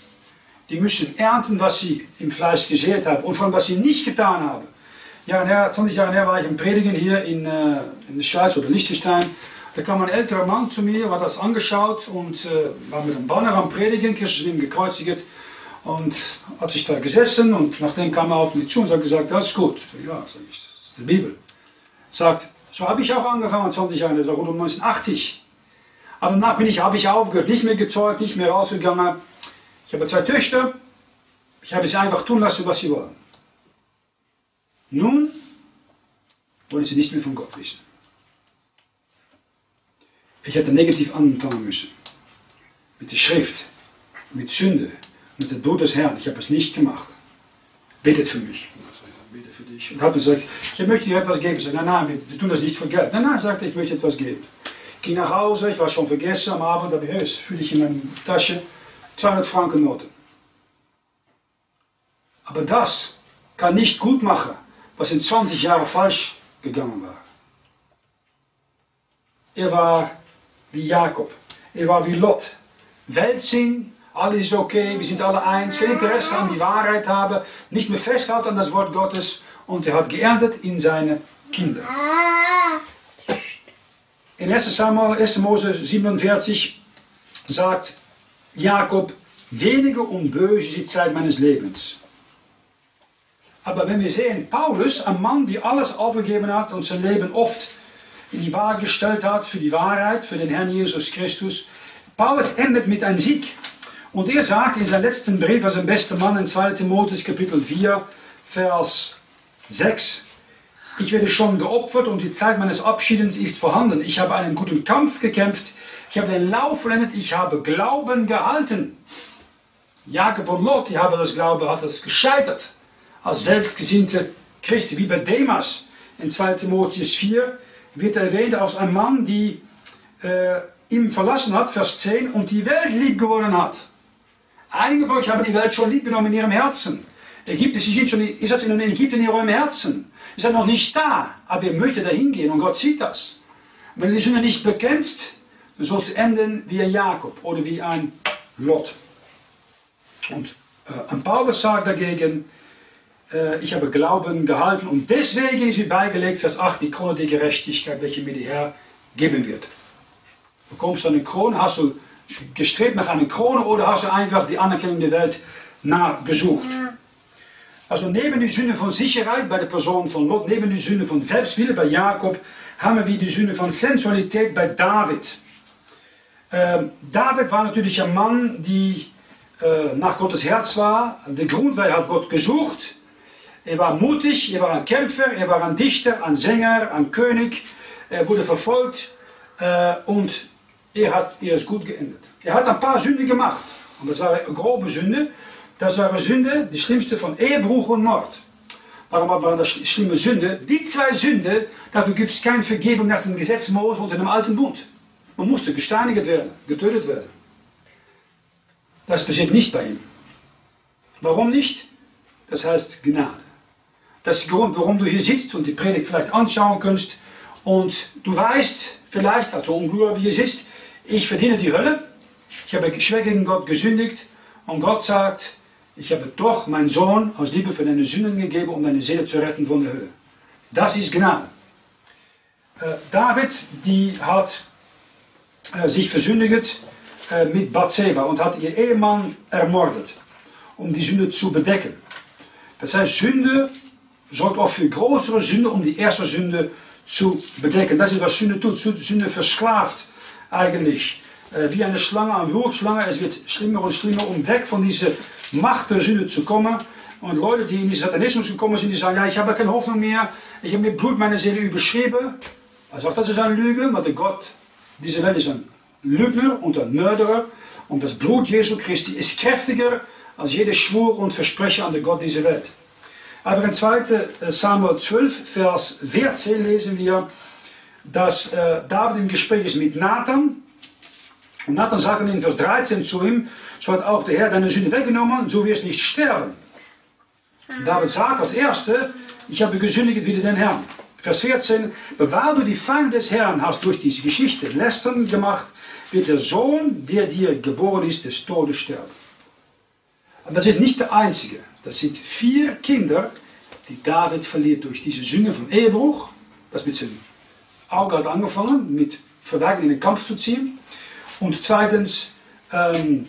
die müssen ernten, was sie im Fleisch gesät haben und von was sie nicht getan haben. Ja, her, 20 Jahre her war ich im Predigen hier in, äh, in der Schweiz oder Liechtenstein. Da kam ein älterer Mann zu mir, hat das angeschaut und äh, war mit einem Banner am Predigen, Kirche ihm gekreuzigt und hat sich da gesessen und nachdem kam er auf mich zu und hat gesagt, das ist gut. Ja, sag ich, das ist die Bibel. Sagt, so habe ich auch angefangen, 20 Jahre, das war rund um 1980. Aber danach bin ich, habe ich aufgehört, nicht mehr gezeugt, nicht mehr rausgegangen. Ich habe zwei Töchter, ich habe sie einfach tun lassen, was sie wollen. Nun wollen sie nicht mehr von Gott wissen. Ich hätte negativ anfangen müssen. Mit der Schrift, mit Sünde, mit der Tod des Herrn. Ich habe es nicht gemacht. Betet für mich. Bete für dich. Und habe gesagt, ich möchte dir etwas geben. Ich nein, nein, wir tun das nicht für Geld. Nein, nein, sagte ich möchte etwas geben. Ging nach Hause, ich war schon vergessen am Abend, aber hey, fühle ich in meiner Tasche 200 Franken Noten. Aber das kann nicht gut machen, was in 20 Jahren falsch gegangen war. Er war wie Jakob. Er war wie Lot. Weltsinn, alles ist okay, wir sind alle eins, kein Interesse an die Wahrheit haben, nicht mehr festhalten an das Wort Gottes und er hat geerntet in seine Kinder. In 1. Samuel, 1. Mose 47 sagt Jakob, wenige und böse die Zeit meines Lebens. Aber wenn wir sehen, Paulus, ein Mann, der alles aufgegeben hat und sein Leben oft in die Waage gestellt hat für die Wahrheit, für den Herrn Jesus Christus, Paulus endet mit einem Sieg. Und er sagt in seinem letzten Brief als ein bester Mann in 2 Timotheus Kapitel 4, Vers 6, ich werde schon geopfert und die Zeit meines Abschiedens ist vorhanden. Ich habe einen guten Kampf gekämpft, ich habe den Lauf vollendet, ich habe Glauben gehalten. Jakob und Lot, die haben das Glauben, hat es gescheitert. Als weltgesinnte Christen, wie bei Demas in 2 Timotheus 4, wird erwähnt als ein Mann, die äh, ihm verlassen hat, Vers 10, und die Welt lieb geworden hat. Einige von euch haben die Welt schon lieb genommen in ihrem Herzen. Ägypten, Sie sind schon, ihr seid in Ägypten in eurem Herzen. Ihr seid noch nicht da, aber ihr möchtet dahin gehen und Gott sieht das. wenn du die Sünde nicht bekennst, dann sollst du enden wie ein Jakob oder wie ein Lot. Und äh, ein Paulus sagt dagegen, äh, ich habe Glauben gehalten und deswegen ist mir beigelegt, Vers 8, die Krone der Gerechtigkeit, welche mir der Herr geben wird. Bekommst du eine Krone, hast du gestrebt nach einer Krone oder hast du einfach die Anerkennung der Welt nachgesucht. Also neben die Sünde von Sicherheit bei der Person von Lot, neben die Sünde von Selbstwille bei Jakob, haben wir die Sünde von Sensualität bei David. Ähm, David war natürlich ein Mann, die äh, nach Gottes Herz war. Der Grund war, er hat Gott gesucht. Er war mutig, er war ein Kämpfer, er war ein Dichter, ein Sänger, ein König. Er wurde verfolgt äh, und er hat er ist gut geendet. Er hat ein paar Sünden gemacht. Und das war eine grobe Sünde. Das war eine Sünde, die schlimmste von Ehebruch und Mord. Warum war das schlimme Sünde? Die zwei Sünden, dafür gibt es keine Vergebung nach dem Gesetz Mose und dem alten Bund. Man musste gesteinigt werden, getötet werden. Das passiert nicht bei ihm. Warum nicht? Das heißt Gnade. Das ist der Grund, warum du hier sitzt und die Predigt vielleicht anschauen kannst. Und du weißt vielleicht, als du ungläubig sitzt, ich verdiene die Hölle. Ich habe schwer gegen Gott gesündigt. Und Gott sagt, ich habe doch meinen Sohn aus Liebe für deine Sünden gegeben, um deine Seele zu retten von der Hölle. Das ist Gnade. Äh, David, die hat sich versündigt äh, mit Bathseba und hat ihr Ehemann ermordet, um die Sünde zu bedecken. Das heißt, Sünde sorgt auch für größere Sünde, um die erste Sünde zu bedecken. Das ist, was Sünde tut. Sünde versklavt eigentlich wie eine Schlange, eine Wurfschlange. Es wird schlimmer und schlimmer, um weg von dieser Macht der Sünde zu kommen. Und Leute, die in den Satanismus gekommen sind, die sagen, ja, ich habe keine Hoffnung mehr, ich habe mit Blut meine Seele überschrieben. Also auch das ist eine Lüge, weil der Gott, diese Welt ist ein Lügner und ein Mörderer. Und das Blut Jesu Christi ist kräftiger als jeder Schwur und Versprechen an den Gott dieser Welt. Aber in 2. Äh, Samuel 12, Vers 14 lesen wir, dass äh, David im Gespräch ist mit Nathan. Und Nathan sagt in Vers 13 zu ihm, so hat auch der Herr deine Sünde weggenommen, so wirst du nicht sterben. David sagt als Erste, ich habe gesündigt wie den Herrn. Vers 14, bewahr du die Feinde des Herrn, hast durch diese Geschichte Lästern gemacht, wird der Sohn, der dir geboren ist, des Todes sterben. Aber das ist nicht der einzige. Das sind vier Kinder, die David verliert durch diese Sünde von Ehebruch. Das mit seinem Auge hat angefangen, mit Verwerken in den Kampf zu ziehen. Und zweitens ähm,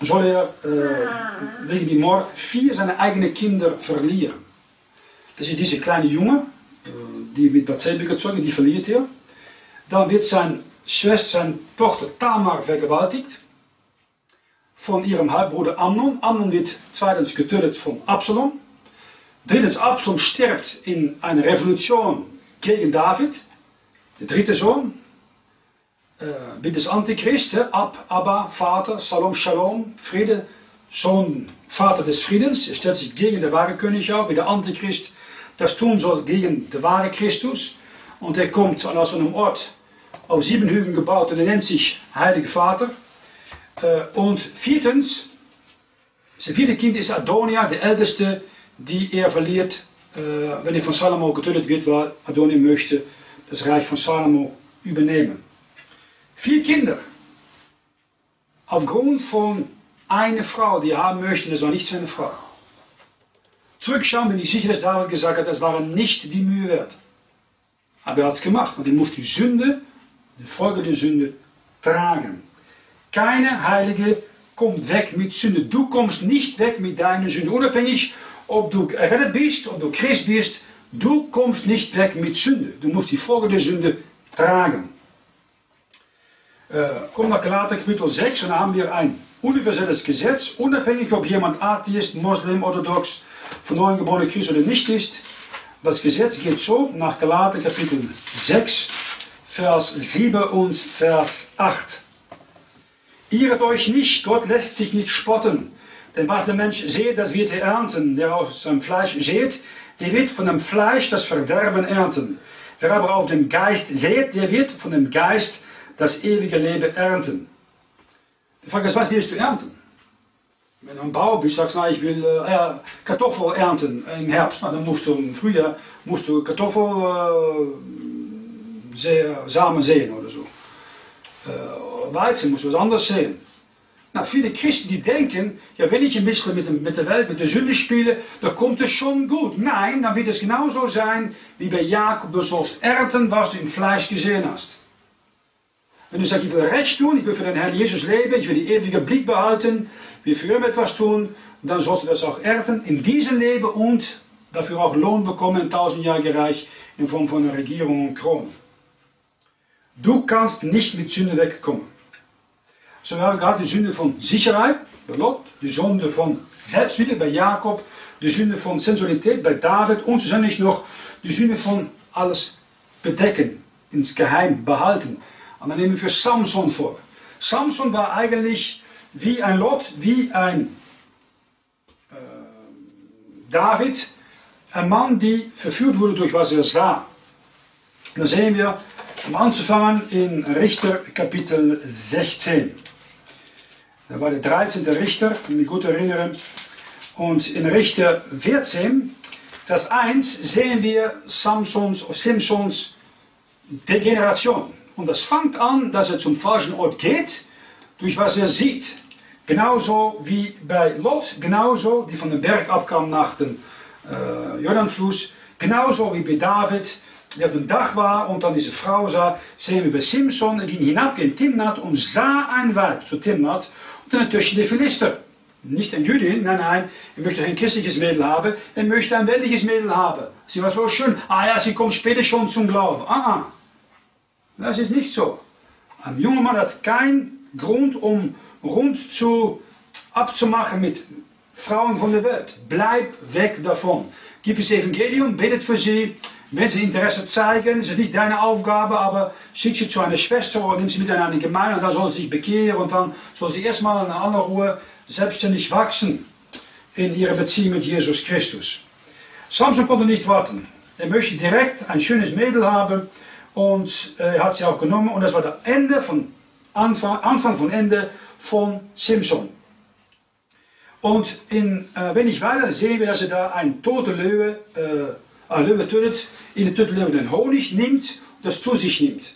soll er äh, wegen die Mord vier seiner eigenen Kinder verlieren. Das ist diese kleine Junge, äh, die mit Bathseba gezogen, die verliert er. Dann wird sein Schwester, seine Tochter Tamar vergewaltigt von ihrem Halbbruder Amnon. Amnon wird zweitens getötet von Absalom. Drittens, Absalom stirbt in einer Revolution gegen David. Der dritte Sohn, äh, das Antichrist, Ab, Abba, Vater, Salom, Shalom, Friede, Sohn, Vater des Friedens. Er stellt sich gegen den wahren König auf, wie der Antichrist das tun soll gegen den wahren Christus. Und er kommt aus einem Ort auf sieben Hügeln gebaut und er nennt sich Heilige Vater. Äh, und viertens, sein vierte Kind ist Adonia, der älteste, die er verliert, äh, wenn er von Salomo getötet wird, weil Adonia möchte das Reich von Salomo übernehmen. Vier Kinder. Aufgrund von einer Frau, die er haben möchte, das war nicht seine Frau. Zurückschauen bin ich sicher, dass David gesagt hat, das war nicht die Mühe wert. Aber er hat es gemacht und er muss die Sünde, die Folge der Sünde, tragen. Keine Heilige kommt weg mit Sünde. Du kommst nicht weg mit deiner Sünde. Unabhängig, ob du errettet bist, ob du Christ bist, du kommst nicht weg mit Sünde. Du musst die Folge der Sünde tragen. Äh, komm nach Galater Kapitel 6 und da haben wir ein universelles Gesetz, unabhängig ob jemand Atheist, Moslem, Orthodox, von neuem geborener Christ oder nicht ist. Das Gesetz geht so nach Galater Kapitel 6, Vers 7 und Vers 8. Irret euch nicht, Gott lässt sich nicht spotten. Denn was der Mensch seht, das wird er ernten. Der aus seinem Fleisch seht, der wird von dem Fleisch das Verderben ernten. Wer aber auf den Geist seht, der wird von dem Geist das ewige Leben ernten. Die Frage ist, was willst du ernten? Wenn du ein Bauer bist, sagst du, ich will äh, Kartoffel ernten im Herbst. Na, dann musst du im Frühjahr musst du Kartoffel äh, Samen oder so. Äh, Weizen muss was anders sehen. Na, viele Christen die denken, ja, wenn ich ein bisschen mit, dem, mit der Welt, mit der Sünde spiele, dann kommt es schon gut. Nein, dann wird es genauso sein, wie bei Jakob, du sollst ernten, was du im Fleisch gesehen hast. Wenn du sagst, ich will recht tun, ich will für den Herrn Jesus leben, ich will die ewige Blick behalten, will für ihn etwas tun, dann sollst du das auch ernten in diesem Leben und dafür auch Lohn bekommen in tausendjähriger Reich in Form von einer Regierung und Krone. Du kannst nicht mit Sünde wegkommen. So wir haben gerade die Sünde von Sicherheit bei Lot, die Sünde von Selbstliebe bei Jakob, die Sünde von Sensualität bei David und schlussendlich noch die Sünde von alles bedecken, ins Geheim behalten. Aber nehmen wir für Samson vor. Samson war eigentlich wie ein Lot, wie ein äh, David, ein Mann, die verführt wurde durch was er sah. Da sehen wir, um anzufangen, in Richter Kapitel 16. Da war der 13. Richter, wenn ich mich gut erinnere. Und in Richter 14, Vers 1, sehen wir Samsons, Simpsons Degeneration. Und das fängt an, dass er zum falschen Ort geht, durch was er sieht. Genauso wie bei Lot, genauso, die von dem Berg abkam nach dem äh, Jordanfluss, genauso wie bei David, der auf dem Dach war und dann diese Frau sah, sehen wir bei Simson, er ging hinab in Timnat und sah ein Weib zu Timnat und dann natürlich die Philister. Nicht ein Jüdin, nein, nein, er möchte kein christliches Mädel haben, er möchte ein weltliches Mädel haben. Sie war so schön, ah ja, sie kommt später schon zum Glauben. Ah, ah. Das ist nicht so. Ein junger Mann hat keinen Grund, um rund zu, abzumachen mit Frauen von der Welt. Bleib weg davon. Gib das Evangelium, betet für sie. Wenn sie Interesse zeigen, ist es nicht deine Aufgabe, aber schick sie zu einer Schwester oder nimm sie mit in eine Gemeinde und dann soll sie sich bekehren und dann soll sie erstmal in aller Ruhe selbstständig wachsen in ihrer Beziehung mit Jesus Christus. Samson konnte nicht warten. Er möchte direkt ein schönes Mädel haben und äh, er hat sie auch genommen und das war das Ende von Anfang, Anfang von Ende von Simpson. Und in, äh, wenn ich weiter sehen wir, dass er da ein tote Löwe, äh, ein Löwe tötet, in der tote Löwe den Honig nimmt und das zu sich nimmt.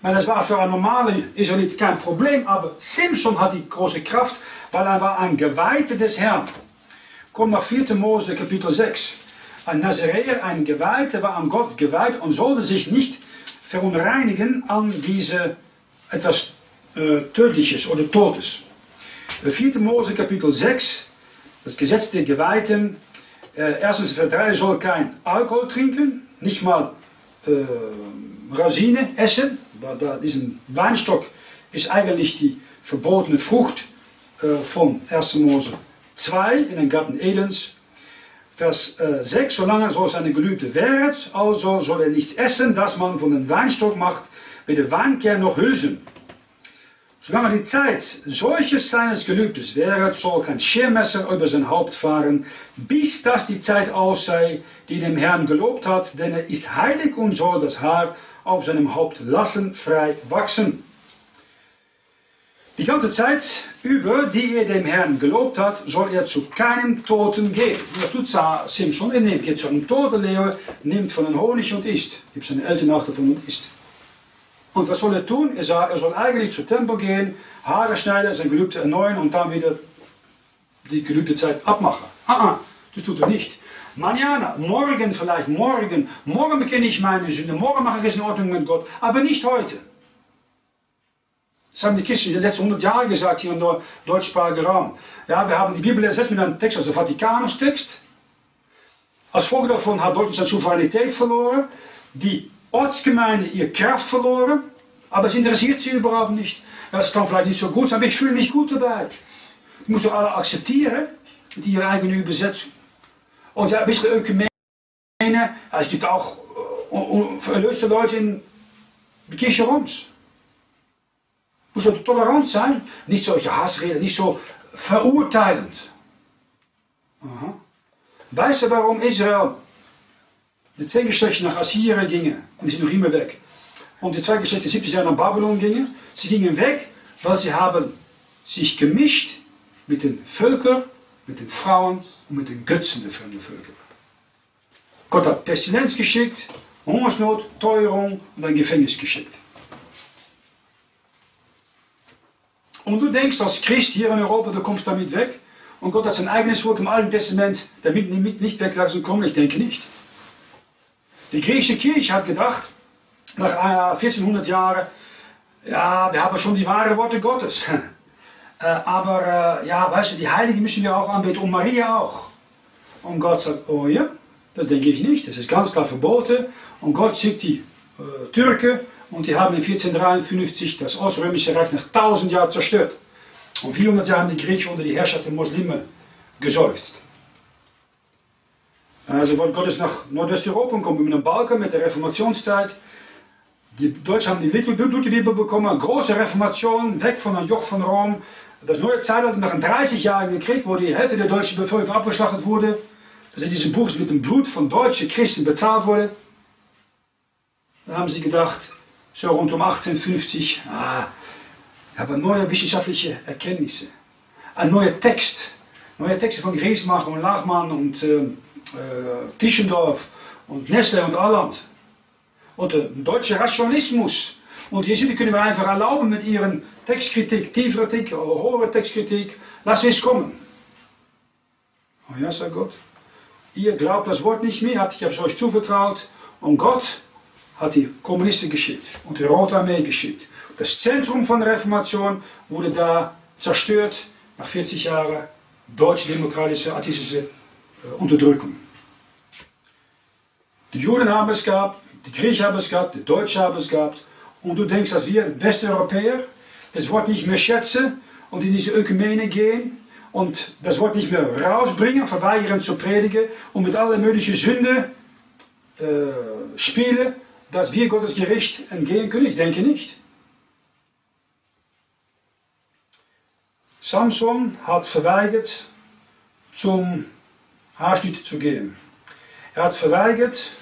Maar das war für einen normalen Israelit kein Problem, aber Simpson hat die große Kraft, weil er war ein Geweihter des Herrn. Kommt nach 4. Mose Kapitel 6. Ein Nazaräer, ein Geweihter, war an Gott geweiht und sollte sich nicht verunreinigen an diese etwas äh, Tödliches oder Todes. 4. Mose Kapitel 6, das Gesetz der Geweihten. Äh, erstens, Vers 3 soll kein Alkohol trinken, nicht mal äh, Rosine essen, weil da diesen Weinstock ist eigentlich die verbotene Frucht äh, von 1. Mose 2 in den Garten Edens. Vers äh, 6, solange so seine Gelübde währt, also soll er nichts essen, das man von dem Weinstock macht, weder Weinkern noch Hülsen. Solange die Zeit solches seines Gelübdes wäre, soll kein Schirmmesser über sein Haupt fahren, bis das die Zeit aus sei, die dem Herrn gelobt hat, denn er ist heilig und soll das Haar auf seinem Haupt lassen frei wachsen. Die ganze Zeit über, die er dem Herrn gelobt hat, soll er zu keinem Toten gehen. Das tut Simpson. Er nimmt jetzt zu einem toten Leeuw, nimmt von den Honig und isst. Gibt seine Eltern nach davon und isst. Und was soll er tun? Er, sah, er soll eigentlich zum Tempel gehen, Haare schneiden, sein Gelübde erneuern und dann wieder die gelübde Zeit abmachen. Ah, ah, das tut er nicht. Manjana, morgen vielleicht, morgen, morgen bekenne ich meine Sünde, morgen mache ich es in Ordnung mit Gott, aber nicht heute. Das haben die in den letzten 100 Jahren gesagt hier im deutschsprachigen Raum. Ja, wir haben die Bibel ersetzt mit einem Text, also Vatikanus-Text. Als Folge davon hat Deutschland seine Souveränität verloren. Die Ortsgemeinde ihr Kraft verloren. Aber es interessiert sie überhaupt nicht. Ja, das kann vielleicht nicht so gut sein, aber ich fühle mich gut dabei. Ich muss doch alle akzeptieren mit ihrer eigenen Übersetzung. Und ja, ein bisschen Ökumene. Es gibt auch verlöste Leute in der Kirche Roms. Muss doch tolerant sein. Nicht solche Hassreden, nicht so verurteilend. Aha. Weißt du, warum Israel die zwei Geschlechter nach Assyrien gingen? Und die sind noch immer weg. Und die zwei Geschlechter 70 Jahre nach Babylon gingen. Sie gingen weg, weil sie haben sich gemischt mit den Völkern, mit den Frauen und mit den Götzen der fremden Völker. Gott hat Pestilenz geschickt, Hungersnot, Teuerung und ein Gefängnis geschickt. Und du denkst als Christ hier in Europa, du kommst damit weg. Und Gott hat sein eigenes Volk im Alten Testament damit nicht weglassen kommen. Ich denke nicht. Die griechische Kirche hat gedacht, nach 1400 Jahren, ja, wir haben schon die wahren Worte Gottes. Äh, aber äh, ja, weißt du, die Heiligen müssen wir auch anbeten und Maria auch. Und Gott sagt, oh ja, das denke ich nicht, das ist ganz klar verboten. Und Gott schickt die äh, Türken und die haben in 1453 das Oströmische Reich nach 1000 Jahren zerstört. Und 400 Jahre haben die Griechen unter die Herrschaft der Muslime gesäuft. Also wollte Gott ist nach Nordwesteuropa gekommen mit einem Balkan, mit der Reformationszeit. Die Deutschen haben die Lutherbibel bekommen, große Reformation, weg von einem Joch von Rom. Das neue Zeitalter nach einem 30-jährigen Krieg, wo die Hälfte der deutschen Bevölkerung abgeschlachtet wurde, dass in diesem Buch mit dem Blut von deutschen Christen bezahlt wurde. Da haben sie gedacht, so rund um 1850, ah, habe neue wissenschaftliche Erkenntnisse. Ein neuer Text, neue Texte von Griesmacher und Lachmann und äh, äh, Tischendorf und Nestle und Alland. Und der deutsche Rationalismus. Und die können wir einfach erlauben mit ihren Textkritik, tiefere Kritik, hohe Textkritik. Lass es kommen. Oh ja, sagt Gott. Ihr glaubt das Wort nicht mehr, ich habe es euch zuvertraut. Und Gott hat die Kommunisten geschickt und die Rote Armee geschickt. Das Zentrum von der Reformation wurde da zerstört nach 40 Jahren deutsch-demokratische, atheistische äh, Unterdrückung. Die Juden haben es gehabt, die Griechen haben es gehabt, die Deutschen haben es gehabt. Und du denkst, dass wir Westeuropäer das Wort nicht mehr schätzen und in diese Ökumene gehen und das Wort nicht mehr rausbringen, verweigern zu predigen und mit aller möglichen Sünde äh, spielen, dass wir Gottes Gericht entgehen können? Ich denke nicht. Samson hat verweigert, zum Haarschnitt zu gehen. Er hat verweigert,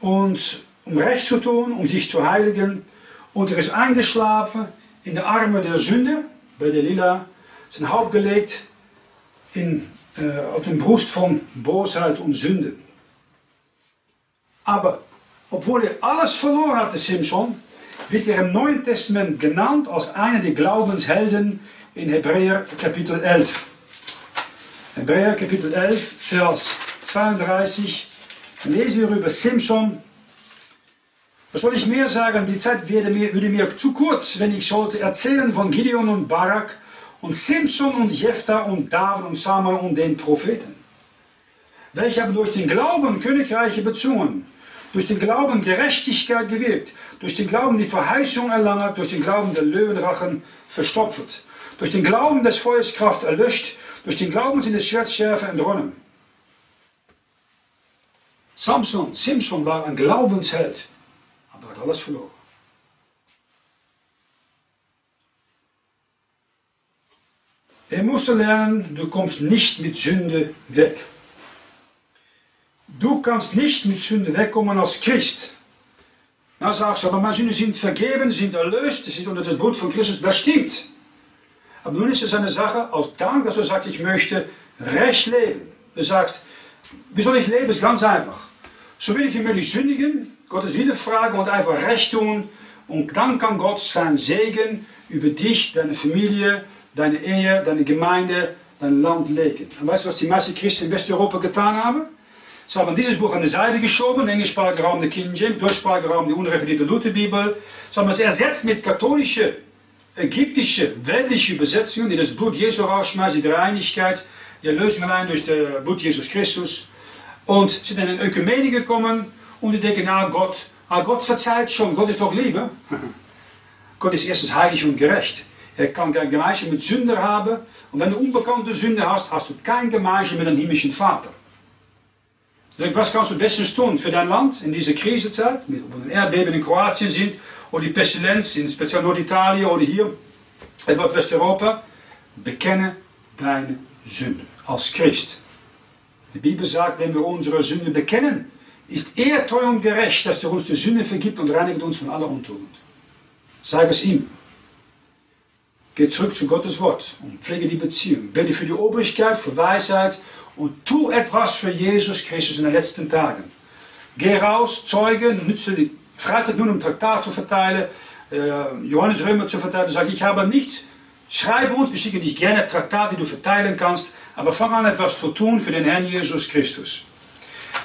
und, um Recht zu tun, um sich zu heiligen. Und er ist eingeschlafen in de Arme der Sünde, bei der Lila, sein Haupt gelegt in, äh, auf den Brust von Bosheit und Sünde. Aber obwohl er alles verloren hatte, Simson, wird er im Neuen Testament genannt als einer der Glaubenshelden in Hebräer Kapitel 11. Hebräer Kapitel 11, Vers 32. Dann lesen wir über Simson. Was soll ich mehr sagen? Die Zeit würde mir, würde mir zu kurz, wenn ich sollte erzählen von Gideon und Barak und Simson und Jephthah und David und Samuel und den Propheten. Welche haben durch den Glauben Königreiche bezogen, durch den Glauben Gerechtigkeit gewirkt, durch den Glauben die Verheißung erlangt, durch den Glauben der Löwenrachen verstopft, durch den Glauben des Feuers Kraft erlöscht, durch den Glauben sind des Schwertschärfe entronnen. Samson, Simson war ein Glaubensheld, aber hat alles verloren. Er musste lernen, du kommst nicht mit Sünde weg. Du kannst nicht mit Sünde wegkommen als Christ. Na sagst du, aber meine Sünden sind vergeben, sind erlöst, sie sind unter das Blut von Christus. Das stimmt. Aber nun ist es eine Sache, als Dank, dass du sagst, ich möchte recht leben. Du sagst, wie soll ich leben? Das ist ganz einfach. So wenig wie möglich sündigen, Gottes Wille fragen und einfach recht tun. Und dann kann Gott sein Segen über dich, deine Familie, deine Ehe, deine Gemeinde, dein Land legen. Und weißt du, was die meisten Christen in Westeuropa getan haben? Sie haben dieses Buch an die Seite geschoben, englischsprachiger Raum der King James, deutschsprachiger Raum die unrevidierte Lutherbibel. Sie haben es ersetzt mit katholische, ägyptische, weltliche Übersetzungen, die das Blut Jesu rausschmeißen, die Reinigkeit, die Erlösung allein durch das Blut Jesus Christus. Und sind in eine Ökumene gekommen und die denken, na Gott, ah, Gott verzeiht schon, Gott ist doch Liebe. Gott ist erstens heilig und gerecht. Er kann kein Gemeinschaft mit Sünder haben. Und wenn du unbekannte Sünde hast, hast du kein Gemeinschaft mit einem himmlischen Vater. Dus was kannst du bestens tun für dein Land in dieser Krisenzeit, wir ein Erdbeben in Kroatien sind oder die Pestilenz in speziell Norditalien oder hier in Westeuropa? Bekenne deine Sünde als Christ. Die Bibel sagt, wenn wir unsere Sünde bekennen, ist er treu und gerecht, dass er uns die Sünde vergibt und reinigt uns von aller Untugend. Sag es ihm. Geh zurück zu Gottes Wort und pflege die Beziehung. Bete für die Obrigkeit, für Weisheit und tu etwas für Jesus Christus in den letzten Tagen. Geh raus, zeuge, nütze die Freizeit nur um Traktat zu verteilen, äh, Johannes Römer zu verteilen. Sag, ich habe nichts. Schreibe uns, wir schicken dich gerne Traktat, die du verteilen kannst. Aber fang an etwas zu tun für den Herrn Jesus Christus.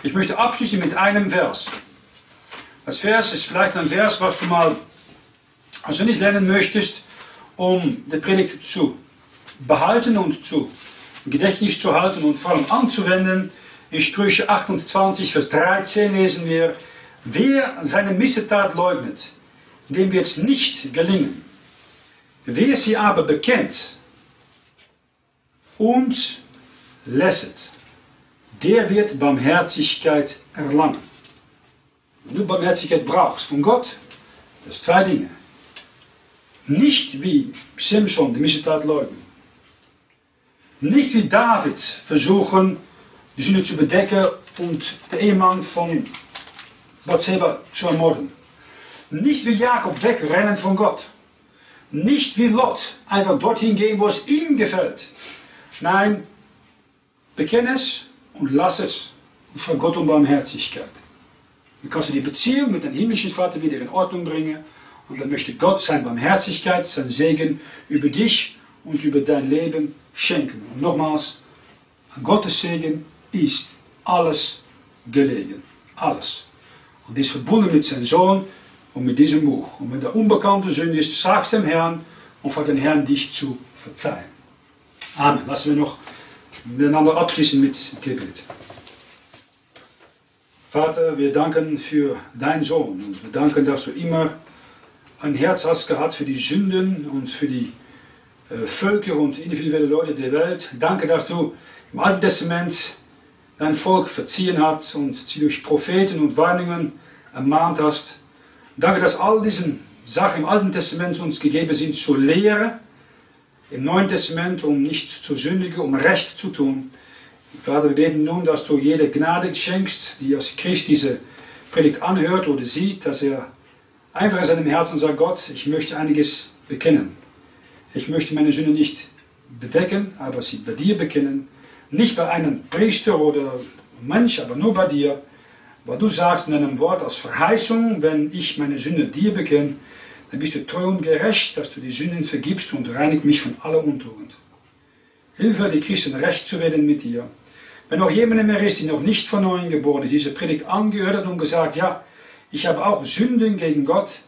Ich möchte abschließen mit einem Vers. Das Vers ist vielleicht ein Vers, was du mal, also nicht lernen möchtest, um die Predigt zu behalten und zu Gedächtnis zu halten und vor allem anzuwenden. In Sprüche 28, Vers 13 lesen wir, wer seine Missetat leugnet, dem wird es nicht gelingen. Wer sie aber bekennt und lässet, der wird Barmherzigkeit erlangen. Wenn du Barmherzigkeit brauchst von Gott, das sind zwei Dinge. Nicht wie Simson die Missetat leugnen. Nicht wie David versuchen, die Sünde zu bedecken und den Ehemann von Bathseba zu ermorden. Nicht wie Jakob wegrennen von Gott. Nicht wie Lot einfach dorthin gehen, wo es ihm gefällt. Nein, bekenne es und lass es und von Gott um Barmherzigkeit. Dann kannst du die Beziehung mit dem himmlischen Vater wieder in Ordnung bringen und dann möchte Gott seine Barmherzigkeit, sein Segen über dich und über dein Leben schenken. Und nochmals, Gottes Segen ist alles gelegen. Alles. Und ist verbunden mit seinem Sohn und mit diesem Buch. Und wenn der unbekannte Sünde ist, sagst dem Herrn und vor den Herrn dich zu verzeihen. Amen. Lassen wir noch miteinander abschließen mit Gebet. Vater, wir danken für deinen Sohn und wir danken, dass du immer ein Herz hast gehabt für die Sünden und für die Völker und individuelle Leute der Welt. Danke, dass du im Alten Testament dein Volk verziehen hast und sie durch Propheten und Warnungen ermahnt hast. Danke, dass all diese Sachen im Alten Testament uns gegeben sind zur Lehre, im Neuen Testament, um nicht zu sündigen, um Recht zu tun. Vater, wir beten nun, dass du jede Gnade schenkst, die als Christ diese Predigt anhört oder sieht, dass er einfach in seinem Herzen sagt, Gott, ich möchte einiges bekennen. Ich möchte meine Sünde nicht bedecken, aber sie bei dir bekennen. Nicht bei einem Priester oder Mensch, aber nur bei dir. Weil du sagst in einem Wort als Verheißung, wenn ich meine Sünde dir bekenne, dann bist du treu und gerecht, dass du die Sünden vergibst und reinigt mich von aller Untugend. Hilfe die Christen recht zu werden mit dir. Wenn noch jemand mehr ist, die noch nicht von neuem geboren ist, diese Predigt angehört hat und gesagt, ja, ich habe auch Sünden gegen Gott,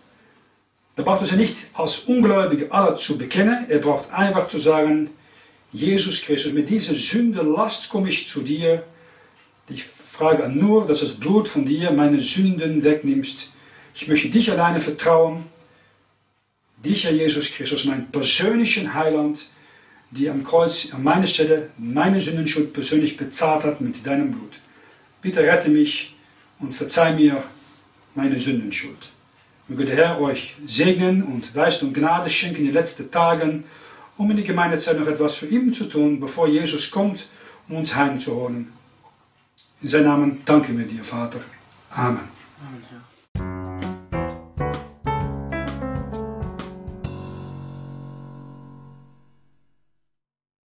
dann braucht er sie nicht als Ungläubige alle zu bekennen. Er braucht einfach zu sagen, Jesus Christus, mit dieser Sünde Last komme ich zu dir. Ich frage nur, dass das Blut von dir meine Sünden wegnimmst. Ich möchte dich alleine vertrauen. Dich, Herr Jesus Christus, mein persönlichen Heiland, die am Kreuz an meiner Stelle meine Sündenschuld persönlich bezahlt hat mit deinem Blut. Bitte rette mich und verzeih mir meine Sündenschuld. Möge der Herr euch segnen und Weisheit und Gnade schenken in den letzten Tagen, um in die Gemeindezeit noch etwas für ihn zu tun, bevor Jesus kommt, um uns heimzuholen. In seinem Namen danken wir dir, Vater. Amen. Amen